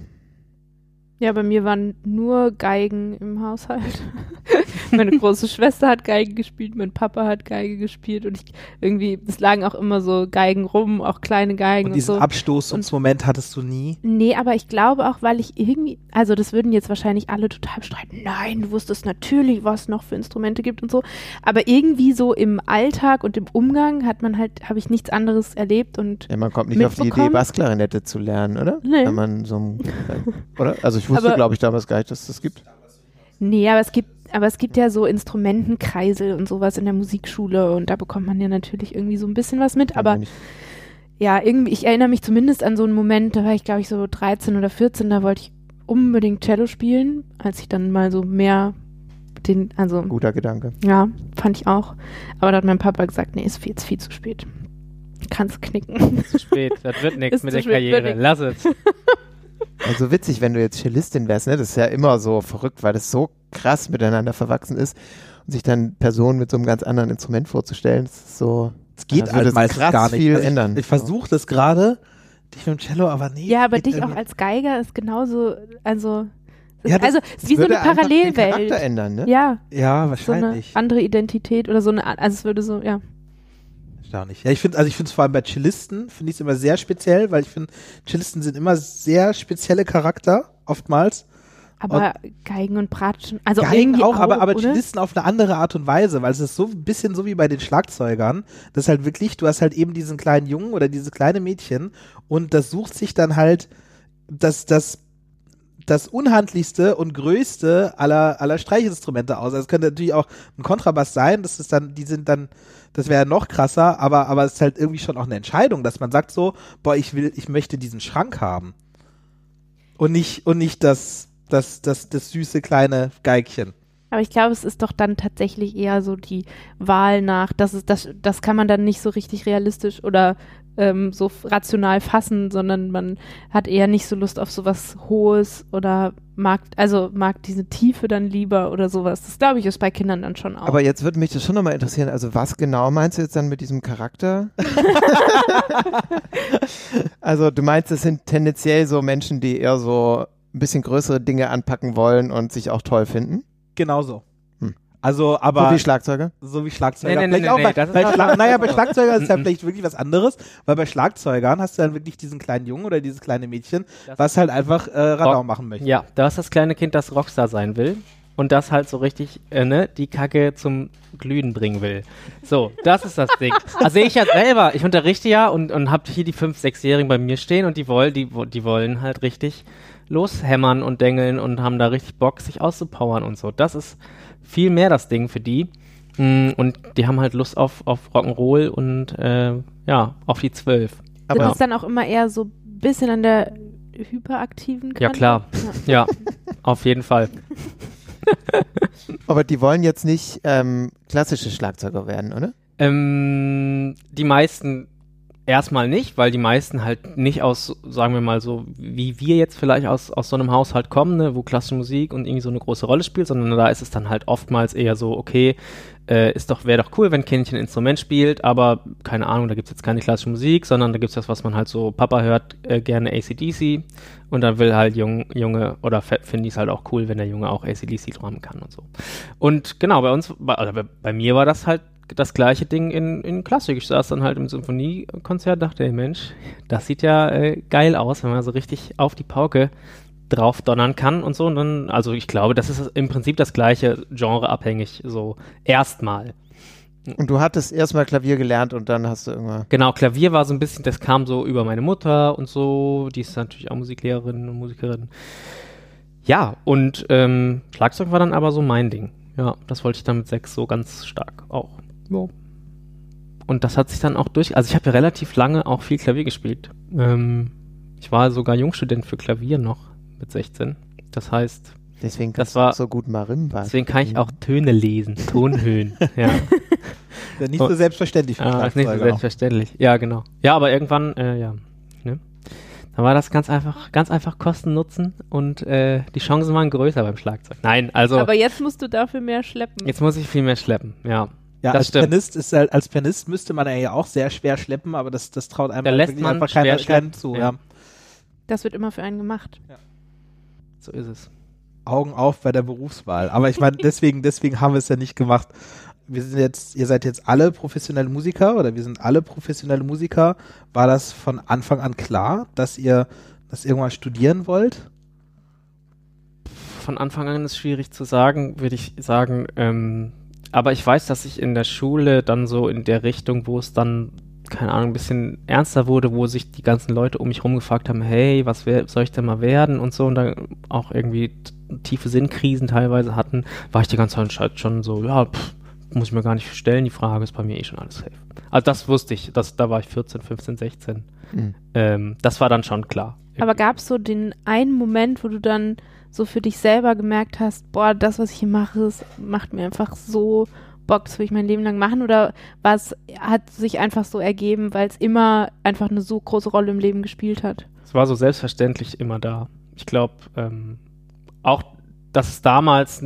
Speaker 4: Ja, bei mir waren nur Geigen im Haushalt. Meine große Schwester hat Geige gespielt, mein Papa hat Geige gespielt und ich irgendwie, es lagen auch immer so Geigen rum, auch kleine Geigen
Speaker 2: Und
Speaker 4: und,
Speaker 2: diesen
Speaker 4: so.
Speaker 2: Abstoßungsmoment hattest du nie?
Speaker 4: Nee, aber ich glaube auch, weil ich irgendwie, also das würden jetzt wahrscheinlich alle total bestreiten. Nein, du wusstest natürlich, was es noch für Instrumente gibt und so. Aber irgendwie so im Alltag und im Umgang hat man halt, habe ich nichts anderes erlebt und
Speaker 3: Ja, man kommt nicht auf die Idee? Bassklarinette zu lernen, oder?
Speaker 4: Nee.
Speaker 3: Wenn man so ein, oder? Also ich wusste,
Speaker 4: Aber-
Speaker 3: glaube ich, damals gar nicht, dass es das gibt.
Speaker 4: Nee, aber es gibt, aber es gibt ja so Instrumentenkreisel und sowas in der Musikschule und da bekommt man ja natürlich irgendwie so ein bisschen was mit. Aber
Speaker 3: ich-
Speaker 4: ja, irgendwie, ich erinnere mich zumindest an so einen Moment, da war ich, glaube ich, so 13 oder 14, da wollte ich unbedingt Cello spielen, als ich dann mal so mehr den, also
Speaker 3: guter Gedanke.
Speaker 4: ja, fand ich auch. Aber da hat mein Papa gesagt, nee, ist ist viel zu spät. Kannst knicken.
Speaker 5: Zu spät, das wird nichts
Speaker 4: Ist
Speaker 5: mit der
Speaker 4: spät,
Speaker 5: Karriere. Lass es.
Speaker 3: Also witzig, wenn du jetzt Cellistin wärst, ne? Das ist ja immer so verrückt, weil das so krass miteinander verwachsen ist und sich dann Personen mit so einem ganz anderen Instrument vorzustellen, das ist so.
Speaker 2: Es geht
Speaker 3: Also
Speaker 2: halt
Speaker 3: krass
Speaker 2: gar nicht.
Speaker 3: viel
Speaker 2: Also ich,
Speaker 3: ändern.
Speaker 2: Ich versuche das gerade, dich mit dem Cello, aber nee.
Speaker 4: ja, aber dich auch als Geiger ist genauso, also,
Speaker 2: Ja, das-
Speaker 4: also, es ist wie so eine
Speaker 3: einfach den
Speaker 4: Parallelwelt.
Speaker 3: ändern, ne?
Speaker 4: Ja,
Speaker 2: Ja,
Speaker 4: so eine
Speaker 2: wahrscheinlich.
Speaker 4: andere Identität oder so eine, also es würde so, ja.
Speaker 2: Erstaunlich. Ja, ich finde, also ich finde es vor allem bei Cellisten, finde ich es immer sehr speziell, weil ich finde, Cellisten sind immer sehr spezielle Charakter, oftmals.
Speaker 4: Aber Geigen und Bratschen, also
Speaker 2: Geigen
Speaker 4: irgendwie
Speaker 2: auch, aber, aber
Speaker 4: oder?
Speaker 2: Cellisten auf eine andere Art und Weise, weil es ist so ein bisschen so wie bei den Schlagzeugern. Das ist halt wirklich, du hast halt eben diesen kleinen Jungen oder dieses kleine Mädchen und das sucht sich dann halt das, das, das unhandlichste und größte aller, aller Streichinstrumente aus. Also es könnte natürlich auch ein Kontrabass sein, das ist dann, die sind dann, das wäre noch krasser, aber, aber es ist halt irgendwie schon auch eine Entscheidung, dass man sagt so, boah, ich will, ich möchte diesen Schrank haben. Und nicht, und nicht das, das, das, das süße kleine Geigchen.
Speaker 4: Aber ich glaube, es ist doch dann tatsächlich eher so die Wahl nach, das ist, das, das kann man dann nicht so richtig realistisch oder ähm, so rational fassen, sondern man hat eher nicht so Lust auf sowas Hohes oder mag, also mag diese Tiefe dann lieber oder sowas. Das glaube ich ist bei Kindern dann schon auch.
Speaker 3: Aber jetzt würde mich das schon nochmal interessieren, also was genau meinst du jetzt dann mit diesem Charakter? also du meinst, es sind tendenziell so Menschen, die eher so ein bisschen größere Dinge anpacken wollen und sich auch toll finden?
Speaker 2: Genauso.
Speaker 3: Hm.
Speaker 2: Also, aber
Speaker 3: so wie Schlagzeuger?
Speaker 2: so wie Schlagzeuger.
Speaker 5: Nee, nee, nee, nee,
Speaker 2: bei, bei Schlag, naja, bei Schlagzeuger ist ja
Speaker 5: Mhm.
Speaker 2: vielleicht wirklich was anderes, weil bei Schlagzeugern hast du dann wirklich diesen kleinen Jungen oder dieses kleine Mädchen,
Speaker 5: Das-
Speaker 2: was halt einfach äh, Radau machen möchte.
Speaker 5: Ja, da ist das kleine Kind, das Rockstar sein will und das halt so richtig, äh, ne, die Kacke zum Glühen bringen will. So, das ist das Ding. Also sehe ich ja selber, ich unterrichte ja und, und hab hier die 5-, 6-Jährigen bei mir stehen und die wollen, die, die wollen halt richtig loshämmern und dengeln und haben da richtig Bock, sich auszupowern und so. Das ist viel mehr das Ding für die. Mm, Und die haben halt Lust auf, auf Rock'n'Roll und äh, ja, auf die 12.
Speaker 4: Sind
Speaker 5: Ja.
Speaker 4: das dann auch immer eher so ein bisschen an der hyperaktiven Kante?
Speaker 5: Ja, klar.
Speaker 4: Ja.
Speaker 5: Ja, auf jeden Fall.
Speaker 3: Aber die wollen jetzt nicht ähm, klassische Schlagzeuger werden, oder?
Speaker 5: Ähm, die meisten erstmal nicht, weil die meisten halt nicht aus, sagen wir mal so, wie wir jetzt vielleicht aus, aus so einem Haushalt kommen, ne, wo klassische Musik und irgendwie so eine große Rolle spielt, sondern da ist es dann halt oftmals eher so, okay, äh, ist doch, wäre doch cool, wenn Kindchen ein Instrument spielt, aber keine Ahnung, da gibt's jetzt keine klassische Musik, sondern da gibt's das, was man halt so, Papa hört äh, gerne ACDC und dann will halt Jung, Junge, oder finde ich es halt auch cool, wenn der Junge auch ACDC drummen kann und so. Und genau, bei uns, bei, oder bei mir war das halt das gleiche Ding in, in Klassik. Ich saß dann halt im Symphoniekonzert, dachte, ey Mensch, das sieht ja äh, geil aus, wenn man so richtig auf die Pauke drauf donnern kann und so. Und dann, also ich glaube, das ist im Prinzip das gleiche, genreabhängig, so erstmal.
Speaker 3: Und du hattest erstmal Klavier gelernt und dann hast du irgendwann.
Speaker 5: Genau, Klavier war so ein bisschen, das kam so über meine Mutter und so, die ist natürlich auch Musiklehrerin und Musikerin. Ja, und ähm, Schlagzeug war dann aber so mein Ding. Ja, das wollte ich dann mit sechs so ganz stark auch. Ja. Und das hat sich dann auch durch, also ich habe ja relativ lange auch viel Klavier gespielt. Ähm, ich war sogar Jungstudent für Klavier noch mit 16. Das heißt,
Speaker 3: Deswegen
Speaker 5: Das war-
Speaker 3: auch so gut Marimba.
Speaker 5: deswegen kann ich auch Töne lesen, Tonhöhen. ja.
Speaker 2: Ist ja nicht so selbstverständlich für
Speaker 5: Ah, ist nicht so
Speaker 2: Schlagzeuger.
Speaker 5: selbstverständlich. Ja, genau. Ja, aber irgendwann, äh, ja. Ne? Dann war das ganz einfach, ganz einfach Kosten nutzen und äh, die Chancen waren größer beim Schlagzeug. Nein, also
Speaker 4: Aber jetzt musst du dafür mehr schleppen.
Speaker 5: jetzt muss ich viel mehr schleppen. Ja,
Speaker 2: Ja,
Speaker 5: Das
Speaker 2: als
Speaker 5: stimmt.
Speaker 2: Pianist, ist, halt- als Pianist müsste man ja auch sehr schwer schleppen, aber das, das traut einem
Speaker 5: Da
Speaker 2: halt
Speaker 5: lässt
Speaker 2: wirklich
Speaker 5: man
Speaker 2: einfach keiner,
Speaker 5: schleppen.
Speaker 2: keinen zu.
Speaker 5: Ja.
Speaker 2: Ja.
Speaker 4: Das wird immer für einen gemacht.
Speaker 5: so ist es.
Speaker 2: Augen auf bei der Berufswahl. Aber ich meine, deswegen, deswegen haben wir es ja nicht gemacht. Wir sind jetzt, ihr seid jetzt alle professionelle Musiker oder wir sind alle professionelle Musiker. War das von Anfang an klar, dass ihr das irgendwann studieren wollt?
Speaker 5: Von Anfang an ist schwierig zu sagen, würde ich sagen. Ähm, aber ich weiß, dass ich in der Schule dann so in der Richtung, wo es dann, keine Ahnung, ein bisschen ernster wurde, wo sich die ganzen Leute um mich rum gefragt haben, hey, was wär, soll ich denn mal werden und so und dann auch irgendwie tiefe Sinnkrisen teilweise hatten, war ich die ganze Zeit schon so, ja, pff, muss ich mir gar nicht stellen, die Frage ist bei mir eh schon alles safe. Also das wusste ich, das, da war ich 14, 15, 16.
Speaker 3: Mhm.
Speaker 5: Ähm, das war dann schon klar.
Speaker 4: Aber gab es so den einen Moment, wo du dann so für dich selber gemerkt hast, boah, das, was ich hier mache, es macht mir einfach so Bock, das will ich mein Leben lang machen? Oder war es, hat sich einfach so ergeben, weil es immer einfach eine so große Rolle im Leben gespielt hat?
Speaker 5: Es war so selbstverständlich immer da. Ich glaube, ähm, auch, dass es damals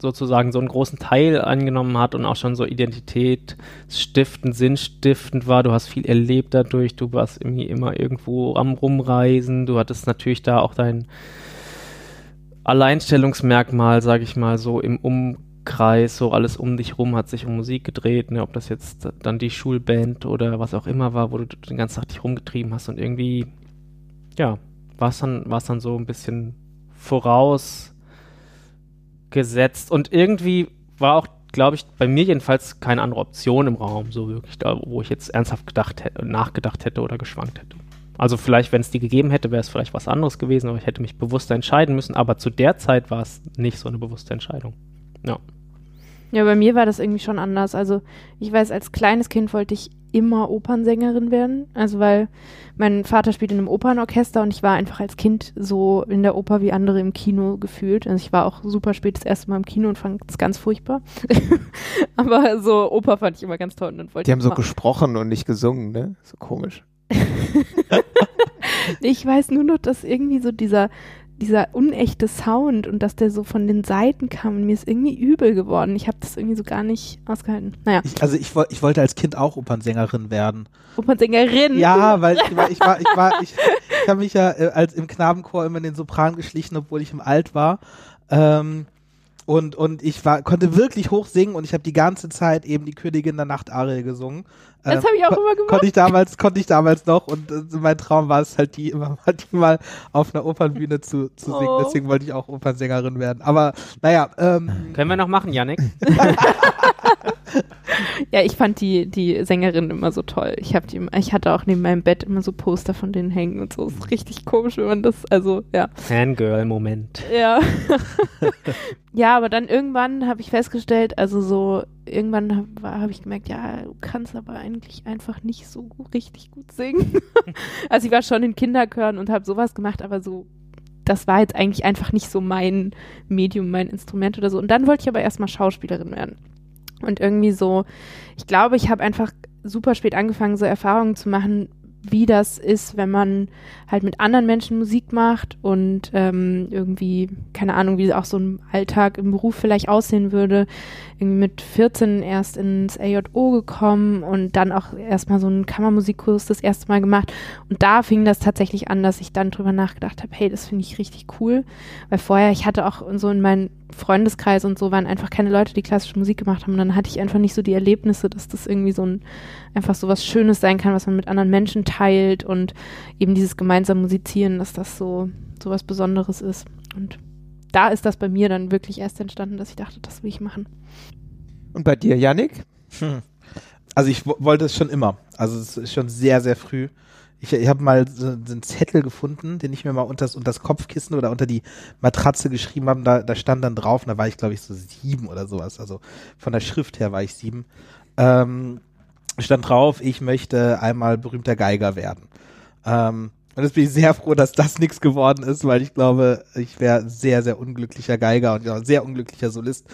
Speaker 5: sozusagen so einen großen Teil angenommen hat und auch schon so Identität stiftend, sinnstiftend war. Du hast viel erlebt dadurch, du warst irgendwie immer irgendwo am Rumreisen, du hattest natürlich da auch dein Alleinstellungsmerkmal, sage ich mal, so im Umkreis, so alles um dich rum hat sich um Musik gedreht, ne? ob das jetzt dann die Schulband oder was auch immer war, wo du den ganzen Tag dich rumgetrieben hast und irgendwie, ja, war es dann, war's dann so ein bisschen vorausgesetzt und irgendwie war auch, glaube ich, bei mir jedenfalls keine andere Option im Raum, so wirklich da, wo ich jetzt ernsthaft gedacht hätte, nachgedacht hätte oder geschwankt hätte. Also vielleicht, wenn es die gegeben hätte, wäre es vielleicht was anderes gewesen, aber ich hätte mich bewusster entscheiden müssen, aber zu der Zeit war es nicht so eine bewusste Entscheidung.
Speaker 4: Ja, bei mir war das irgendwie schon anders. Also ich weiß, als kleines Kind wollte ich immer Opernsängerin werden. Also weil mein Vater spielt in einem Opernorchester und ich war einfach als Kind so in der Oper wie andere im Kino gefühlt. Also ich war auch super spät das erste Mal im Kino und fand es ganz furchtbar. Aber so Oper fand ich immer ganz toll. Und dann wollte
Speaker 3: Die haben so gesprochen und nicht gesungen, ne? So komisch.
Speaker 4: Ich weiß nur noch, dass irgendwie so dieser, dieser unechte Sound und dass der so von den Seiten kam und mir ist irgendwie übel geworden. Ich habe das irgendwie so gar nicht ausgehalten. Naja,
Speaker 2: Ich, also ich, ich wollte als Kind auch Opernsängerin werden.
Speaker 4: Opernsängerin.
Speaker 2: Ja, weil ich war, ich war, ich war, ich, ich habe mich ja äh, als im Knabenchor immer in den Sopran geschlichen, obwohl ich im Alt war. Ähm, Und, und ich war, konnte wirklich hoch singen und ich habe die ganze Zeit eben die Königin der Nachtarie gesungen.
Speaker 4: Das
Speaker 2: Ähm,
Speaker 4: habe ich auch immer gemacht.
Speaker 2: Konnte ich damals, konnte ich damals noch und äh, mein Traum war es halt, die immer mal, die mal auf einer Opernbühne zu, zu singen.
Speaker 4: Oh.
Speaker 2: Deswegen wollte ich auch Opernsängerin werden. Aber naja, ähm,
Speaker 5: Können wir noch machen, Yannick?
Speaker 4: Ja, ich fand die, die Sängerin immer so toll. Ich, hab die, ich hatte auch neben meinem Bett immer so Poster von denen hängen und so. Ist richtig komisch, wenn man das, also, ja.
Speaker 5: Fangirl-Moment.
Speaker 4: Ja. ja, aber dann irgendwann habe ich festgestellt, also so, irgendwann habe hab ich gemerkt, ja, du kannst aber eigentlich einfach nicht so richtig gut singen. also ich war schon in Kinderchören und habe sowas gemacht, aber so, das war jetzt eigentlich einfach nicht so mein Medium, mein Instrument oder so. Und dann wollte ich aber erstmal Schauspielerin werden. Und irgendwie so, ich glaube, ich habe einfach super spät angefangen, so Erfahrungen zu machen, wie das ist, wenn man halt mit anderen Menschen Musik macht und ähm, irgendwie, keine Ahnung, wie auch so ein Alltag im Beruf vielleicht aussehen würde. Irgendwie mit 14 erst ins AJO gekommen und dann auch erstmal so einen Kammermusikkurs das erste Mal gemacht. Und da fing das tatsächlich an, dass ich dann drüber nachgedacht habe, hey, das finde ich richtig cool. Weil vorher, ich hatte auch so in meinem Freundeskreis und so waren einfach keine Leute, die klassische Musik gemacht haben. Und dann hatte ich einfach nicht so die Erlebnisse, dass das irgendwie so ein einfach so was Schönes sein kann, was man mit anderen Menschen teilt und eben dieses gemeinsame Musizieren, dass das so, so was Besonderes ist. Und da ist das bei mir dann wirklich erst entstanden, dass ich dachte, das will ich machen.
Speaker 3: Und bei dir, Yannick?
Speaker 2: Hm. Also ich wo- wollte es schon immer. Also es ist schon sehr, sehr früh. Ich, ich habe mal so, einen Zettel gefunden, den ich mir mal unter das, Kopfkissen oder unter die Matratze geschrieben habe. Da, da stand dann drauf, da war ich glaube ich so sieben oder sowas. Also von der Schrift her war ich sieben. Ähm, stand drauf, ich möchte einmal berühmter Geiger werden. Ähm, und jetzt bin ich sehr froh, dass das nichts geworden ist, weil ich glaube, ich wäre sehr, sehr unglücklicher Geiger und ja, sehr unglücklicher Solist.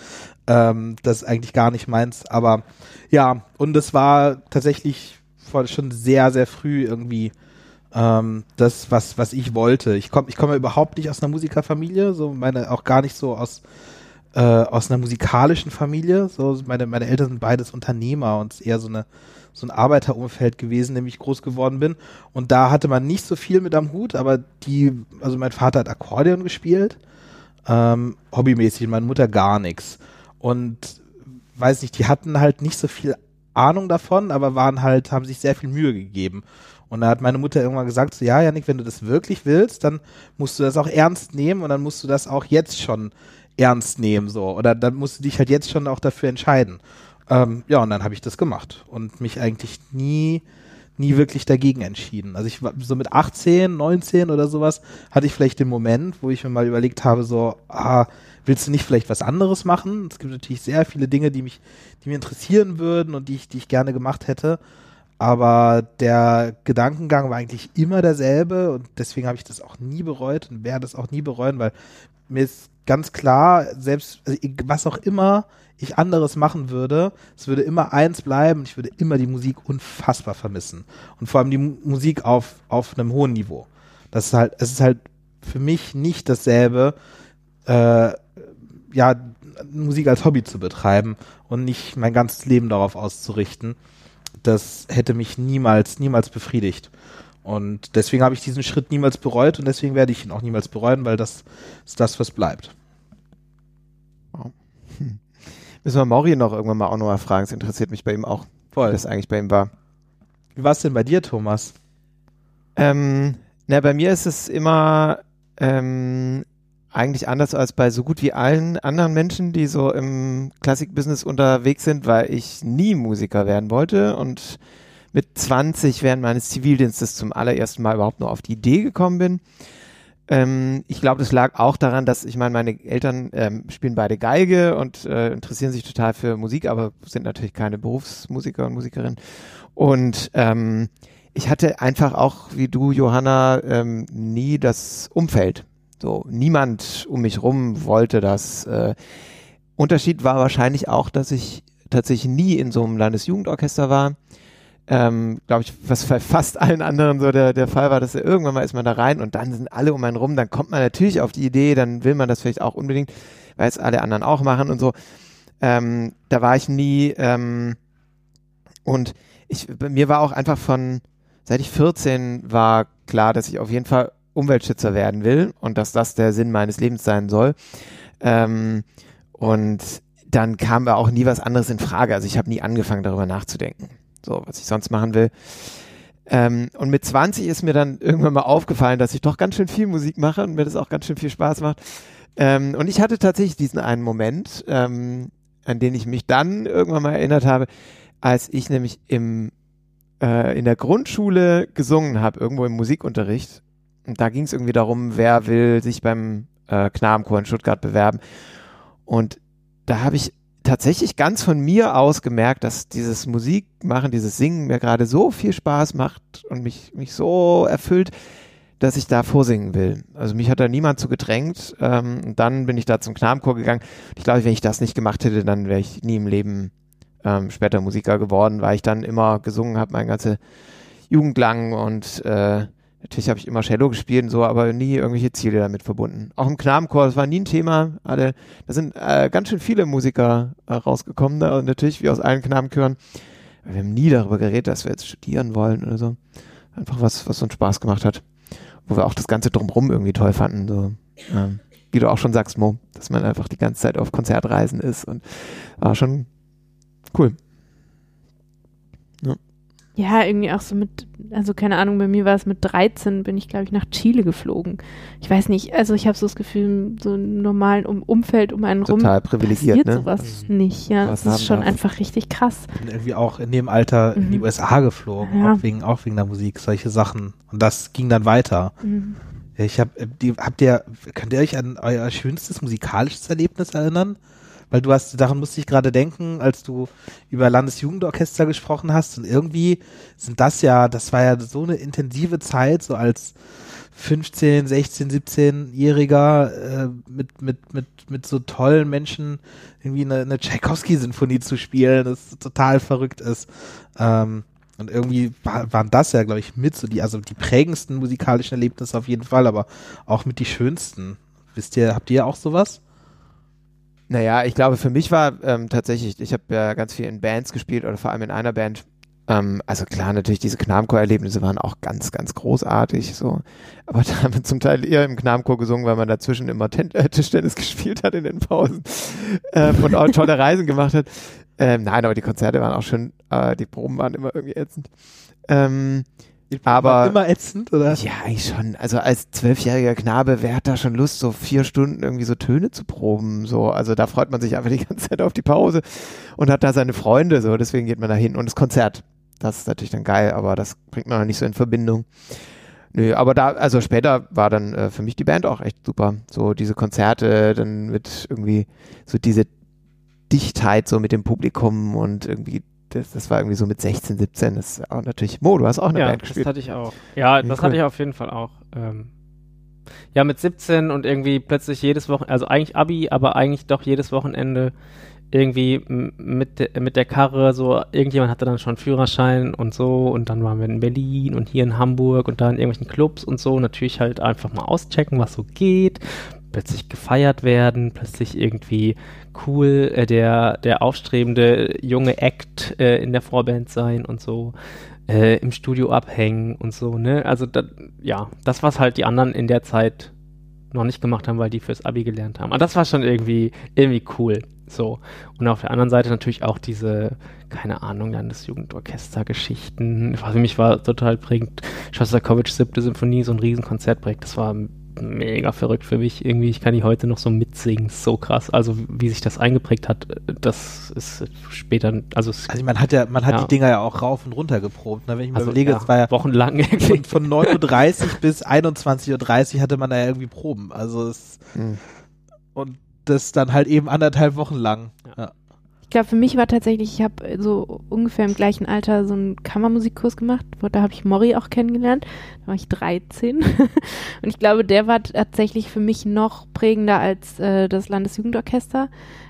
Speaker 2: Ähm, das ist eigentlich gar nicht meins. Aber ja, und es war tatsächlich schon sehr, sehr früh irgendwie ähm, das, was, was ich wollte. Ich komme ich komme überhaupt nicht aus einer Musikerfamilie, so meine auch gar nicht so aus äh, aus einer musikalischen Familie. So meine meine Eltern sind beides Unternehmer und es ist eher so eine so ein Arbeiterumfeld gewesen, in dem ich groß geworden bin. Und da hatte man nicht so viel mit am Hut, aber die, also mein Vater hat Akkordeon gespielt, ähm, hobbymäßig, meine Mutter gar nichts. Und weiß nicht, die hatten halt nicht so viel Ahnung davon, aber waren halt, haben sich sehr viel Mühe gegeben. Und da hat meine Mutter irgendwann gesagt, so, ja, Janik, wenn du das wirklich willst, dann musst du das auch ernst nehmen und dann musst du das auch jetzt schon ernst nehmen, so. Oder dann musst du dich halt jetzt schon auch dafür entscheiden. Ähm, ja, und dann habe ich das gemacht und mich eigentlich nie, nie wirklich dagegen entschieden. Also ich war so mit 18, 19 oder sowas, hatte ich vielleicht den Moment, wo ich mir mal überlegt habe, so, ah, willst du nicht vielleicht was anderes machen? Es gibt natürlich sehr viele Dinge, die mich, die mir interessieren würden und die ich, die ich gerne gemacht hätte. Aber der Gedankengang war eigentlich immer derselbe und deswegen habe ich das auch nie bereut und werde es auch nie bereuen, weil mir ist ganz klar, selbst also ich- was auch immer ich anderes machen würde, es würde immer eins bleiben, ich würde immer die Musik unfassbar vermissen. Und vor allem die Mu- Musik auf, auf einem hohen Niveau. Das ist halt, es ist halt für mich nicht dasselbe, äh, ja, Musik als Hobby zu betreiben und nicht mein ganzes Leben darauf auszurichten. Das hätte mich niemals, niemals befriedigt. Und deswegen habe ich diesen Schritt niemals bereut und deswegen werde ich ihn auch niemals bereuen, weil das ist das, was bleibt.
Speaker 3: Müssen wir Mauri noch irgendwann mal auch noch mal fragen. Es interessiert mich bei ihm auch, wie
Speaker 2: Voll.
Speaker 3: das eigentlich bei ihm war.
Speaker 2: Wie war es denn bei dir, Thomas?
Speaker 3: Ähm, na, bei mir ist es immer ähm, eigentlich anders als bei so gut wie allen anderen Menschen, die so im Klassikbusiness unterwegs sind, weil ich nie Musiker werden wollte und mit 20 während meines Zivildienstes zum allerersten Mal überhaupt nur auf die Idee gekommen bin. Ähm, ich glaube, das lag auch daran, dass ich meine, meine Eltern ähm, spielen beide Geige und äh, interessieren sich total für Musik, aber sind natürlich keine Berufsmusiker und Musikerinnen. Und ähm, ich hatte einfach auch, wie du, Johanna, ähm, nie das Umfeld. So, niemand um mich rum wollte das. Äh, Unterschied war wahrscheinlich auch, dass ich tatsächlich nie in so einem Landesjugendorchester war. Ähm, glaube ich, was bei fast allen anderen so der, der Fall war, dass irgendwann mal ist man da rein und dann sind alle um einen rum, dann kommt man natürlich auf die Idee, dann will man das vielleicht auch unbedingt, weil es alle anderen auch machen und so. Ähm, da war ich nie ähm, und ich, mir war auch einfach von, seit ich 14 war klar, dass ich auf jeden Fall Umweltschützer werden will und dass das der Sinn meines Lebens sein soll. Ähm, Und dann kam auch nie was anderes in Frage. Also ich habe nie angefangen, darüber nachzudenken, so was ich sonst machen will. Ähm, und mit 20 ist mir dann irgendwann mal aufgefallen, dass ich doch ganz schön viel Musik mache und mir das auch ganz schön viel Spaß macht. Ähm, und ich hatte tatsächlich diesen einen Moment, ähm, an den ich mich dann irgendwann mal erinnert habe, als ich nämlich im äh, in der Grundschule gesungen habe, irgendwo im Musikunterricht. Da ging es irgendwie darum, wer will sich beim äh, Knabenchor in Stuttgart bewerben. Und da habe ich tatsächlich ganz von mir aus gemerkt, dass dieses Musikmachen, dieses Singen mir gerade so viel Spaß macht und mich, mich so erfüllt, dass ich da vorsingen will. Also mich hat da niemand zu gedrängt. Ähm, und dann bin ich da zum Knabenchor gegangen. Ich glaube, wenn ich das nicht gemacht hätte, dann wäre ich nie im Leben ähm, später Musiker geworden, weil ich dann immer gesungen habe, meine ganze Jugend lang und äh, natürlich habe ich immer Cello gespielt und so, aber nie irgendwelche Ziele damit verbunden. Auch im Knabenchor, das war nie ein Thema. Alle, da sind äh, ganz schön viele Musiker äh, rausgekommen, da, und natürlich wie aus allen Knabenchören. Wir haben nie darüber geredet, dass wir jetzt studieren wollen oder so. Einfach was, was uns Spaß gemacht hat. Wo wir auch das Ganze drumherum irgendwie toll fanden. So, ähm, wie du auch schon sagst, Mo, dass man einfach die ganze Zeit auf Konzertreisen ist und war schon cool.
Speaker 4: Ja, irgendwie auch so mit, also keine Ahnung, bei mir war es mit 13, bin ich, glaube ich, nach Chile geflogen. Ich weiß nicht, also ich habe so das Gefühl, so im normalen um Umfeld um einen rum
Speaker 3: Total privilegiert,
Speaker 4: passiert
Speaker 3: ne?
Speaker 4: sowas nicht. Ja,
Speaker 3: Was
Speaker 4: das ist schon
Speaker 3: darf.
Speaker 4: einfach richtig krass.
Speaker 2: bin irgendwie auch in dem Alter in die
Speaker 4: Mhm.
Speaker 2: USA geflogen,
Speaker 4: Ja.
Speaker 2: auch wegen auch wegen der Musik, solche Sachen. Und das ging dann weiter.
Speaker 4: Mhm.
Speaker 2: Ich habe die habt ihr könnt ihr euch an euer schönstes musikalisches Erlebnis erinnern? Weil du hast daran musste ich gerade denken, als du über Landesjugendorchester gesprochen hast und irgendwie sind das ja, das war ja so eine intensive Zeit so als 15, 16, 17-Jähriger äh, mit mit mit mit so tollen Menschen irgendwie eine, eine Tchaikovsky-Sinfonie zu spielen, das total verrückt ist. Ähm, und irgendwie war, waren das ja, glaube ich, mit so die, also die prägendsten musikalischen Erlebnisse auf jeden Fall, aber auch mit die schönsten. Wisst ihr, habt ihr auch sowas?
Speaker 3: Naja, ich glaube, für mich war ähm, tatsächlich, ich habe ja ganz viel in Bands gespielt oder vor allem in einer Band. Ähm, also klar, natürlich diese Knabenchor-Erlebnisse waren auch ganz, ganz großartig. So, aber da haben wir zum Teil eher im Knabenchor gesungen, weil man dazwischen immer Ten äh, Tischtennis gespielt hat in den Pausen ähm, und auch tolle Reisen gemacht hat. Ähm, nein, aber die Konzerte waren auch schön, äh, die Proben waren immer irgendwie ätzend. Ähm, Aber-
Speaker 2: immer ätzend, oder?
Speaker 3: ja, eigentlich schon. Also als zwölfjähriger Knabe, wer hat da schon Lust, so vier Stunden irgendwie so Töne zu proben? So, also da freut man sich einfach die ganze Zeit auf die Pause und hat da seine Freunde, so, deswegen geht man da hin. Und das Konzert, das ist natürlich dann geil, aber das bringt man nicht so in Verbindung. Nö, aber da, also später war dann äh, für mich die Band auch echt super. So diese Konzerte, dann mit irgendwie so diese Dichtheit so mit dem Publikum und irgendwie, das, das war irgendwie so mit 16, 17, das ist auch natürlich, Mo, du hast auch eine
Speaker 5: ja,
Speaker 3: Band
Speaker 5: das
Speaker 3: gespielt.
Speaker 5: hatte ich auch. Ja, das
Speaker 3: cool.
Speaker 5: hatte ich auf jeden Fall auch. Ähm, ja, mit 17 und irgendwie plötzlich jedes Wochenende, also eigentlich Abi, aber eigentlich doch jedes Wochenende irgendwie mit, de, mit der Karre, so irgendjemand hatte dann schon Führerschein und so und dann waren wir in Berlin und hier in Hamburg und da in irgendwelchen Clubs und so. Natürlich halt einfach mal auschecken, was so geht. Plötzlich gefeiert werden, plötzlich irgendwie cool äh, der, der aufstrebende junge Act äh, in der Vorband sein und so äh, im Studio abhängen und so, ne? Also da, ja, das, was halt die anderen in der Zeit noch nicht gemacht haben, weil die fürs Abi gelernt haben. Aber das war schon irgendwie, irgendwie cool. So. Und auf der anderen Seite natürlich auch diese, keine Ahnung, Landesjugendorchester-Geschichten. Für mich war total prägend. Schostakowitsch siebte Symphonie, so ein riesen Konzertprojekt. Das war mega verrückt für mich. Irgendwie, ich kann die heute noch so mitsingen. So krass. Also, wie sich das eingeprägt hat, das ist später, also, es,
Speaker 2: Also man hat ja, man hat
Speaker 5: Ja.
Speaker 2: die Dinger ja auch rauf und runter geprobt. Ne? Wenn ich mir
Speaker 5: also
Speaker 2: überlege,
Speaker 5: ja,
Speaker 2: es war ja
Speaker 5: wochenlang irgendwie.
Speaker 2: von, von 9.30 Uhr bis 21.30 Uhr hatte man da ja irgendwie Proben. Also es,
Speaker 3: Hm.
Speaker 2: und das dann halt eben anderthalb Wochen lang. Ja.
Speaker 4: Ich glaube, für mich war tatsächlich, ich habe so ungefähr im gleichen Alter so einen Kammermusikkurs gemacht. Da habe ich Mori auch kennengelernt. Da war ich 13. Und ich glaube, der war tatsächlich für mich noch prägender als äh, das Landesjugendorchester.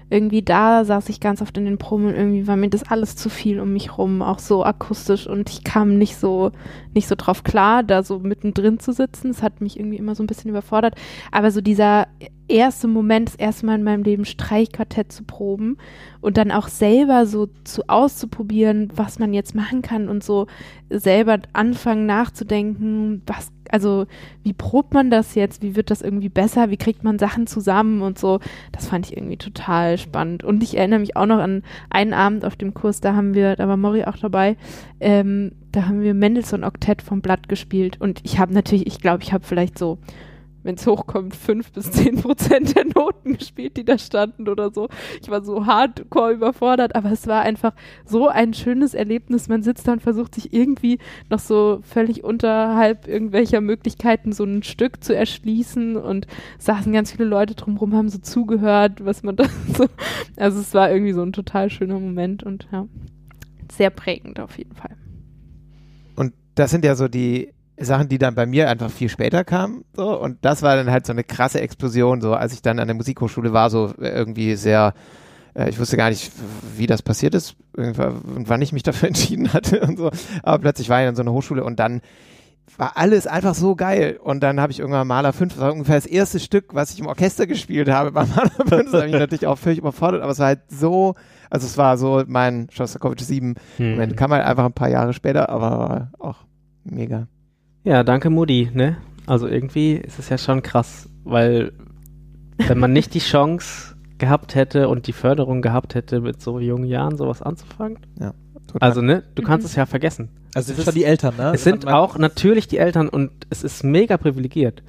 Speaker 4: Irgendwie da saß ich ganz oft in den Proben und irgendwie war mir das alles zu viel um mich rum, auch so akustisch und ich kam nicht so, nicht so drauf klar, da so mittendrin zu sitzen. Das hat mich irgendwie immer so ein bisschen überfordert. Aber so dieser erste Moment, das erste Mal in meinem Leben Streichquartett zu proben und dann auch selber so zu auszuprobieren, was man jetzt machen kann und so selber anfangen nachzudenken, was, also wie probt man das jetzt, wie wird das irgendwie besser, wie kriegt man Sachen zusammen und so. Das fand ich irgendwie total spannend. Und ich erinnere mich auch noch an einen Abend auf dem Kurs, da haben wir, da war Mori auch dabei, ähm, da haben wir Mendelssohn Oktett vom Blatt gespielt und ich habe natürlich, ich glaube, ich habe vielleicht so wenn es hochkommt, fünf bis zehn Prozent der Noten gespielt, die da standen oder so. Ich war so hardcore überfordert, aber es war einfach so ein schönes Erlebnis. Man sitzt da und versucht sich irgendwie noch so völlig unterhalb irgendwelcher Möglichkeiten so ein Stück zu erschließen und saßen ganz viele Leute drumherum, haben so zugehört, was man da so. Also es war irgendwie so ein total schöner Moment und ja, sehr prägend auf jeden Fall.
Speaker 3: Und das sind ja so die Sachen, die dann bei mir einfach viel später kamen. So, und das war dann halt so eine krasse Explosion, so als ich dann an der Musikhochschule war, so irgendwie sehr, äh, ich wusste gar nicht, wie das passiert ist und wann ich mich dafür entschieden hatte und so. Aber plötzlich war ich an so einer Hochschule und dann war alles einfach so geil. Und dann habe ich irgendwann Maler 5, das war ungefähr das erste Stück, was ich im Orchester gespielt habe bei Maler 5. Das hat mich natürlich auch völlig überfordert, aber es war halt so, also es war so mein Shostakovich 7.
Speaker 5: Hm.
Speaker 3: Moment, kam halt einfach ein paar Jahre später, aber auch mega.
Speaker 5: Ja, danke Mutti, ne? Also irgendwie ist es ja schon krass, weil wenn man nicht die Chance gehabt hätte und die Förderung gehabt hätte, mit so jungen Jahren sowas anzufangen.
Speaker 3: Total.
Speaker 5: Also, ne, du kannst
Speaker 4: Mhm.
Speaker 5: es ja vergessen.
Speaker 2: Also
Speaker 5: Es
Speaker 2: sind schon die Eltern, ne?
Speaker 5: Es sind auch natürlich die Eltern und es ist mega privilegiert,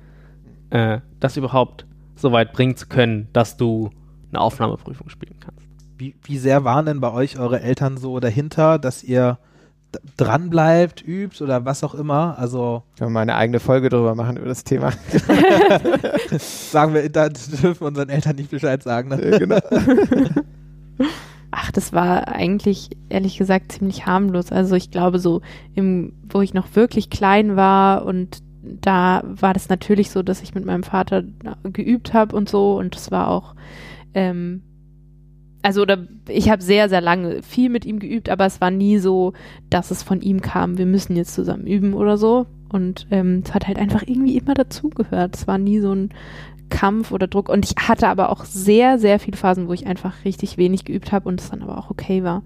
Speaker 5: äh, das überhaupt so weit bringen zu können, dass du eine Aufnahmeprüfung spielen kannst.
Speaker 2: Wie, wie sehr waren denn bei euch eure Eltern so dahinter, dass ihr dran bleibt, übt oder was auch immer? Also
Speaker 3: Können wir mal eine eigene Folge drüber machen über das Thema.
Speaker 2: sagen wir, da dürfen wir unseren Eltern nicht Bescheid sagen. Ne?
Speaker 3: genau.
Speaker 4: Ach, das war eigentlich ehrlich gesagt ziemlich harmlos. Also ich glaube so, im, wo ich noch wirklich klein war und da war das natürlich so, dass ich mit meinem Vater geübt habe und so und das war auch, ähm, also oder ich habe sehr, sehr lange viel mit ihm geübt, aber es war nie so, dass es von ihm kam, wir müssen jetzt zusammen üben oder so. Und ähm, es hat halt einfach irgendwie immer dazugehört. Es war nie so ein Kampf oder Druck. Und ich hatte aber auch sehr, sehr viele Phasen, wo ich einfach richtig wenig geübt habe und es dann aber auch okay war.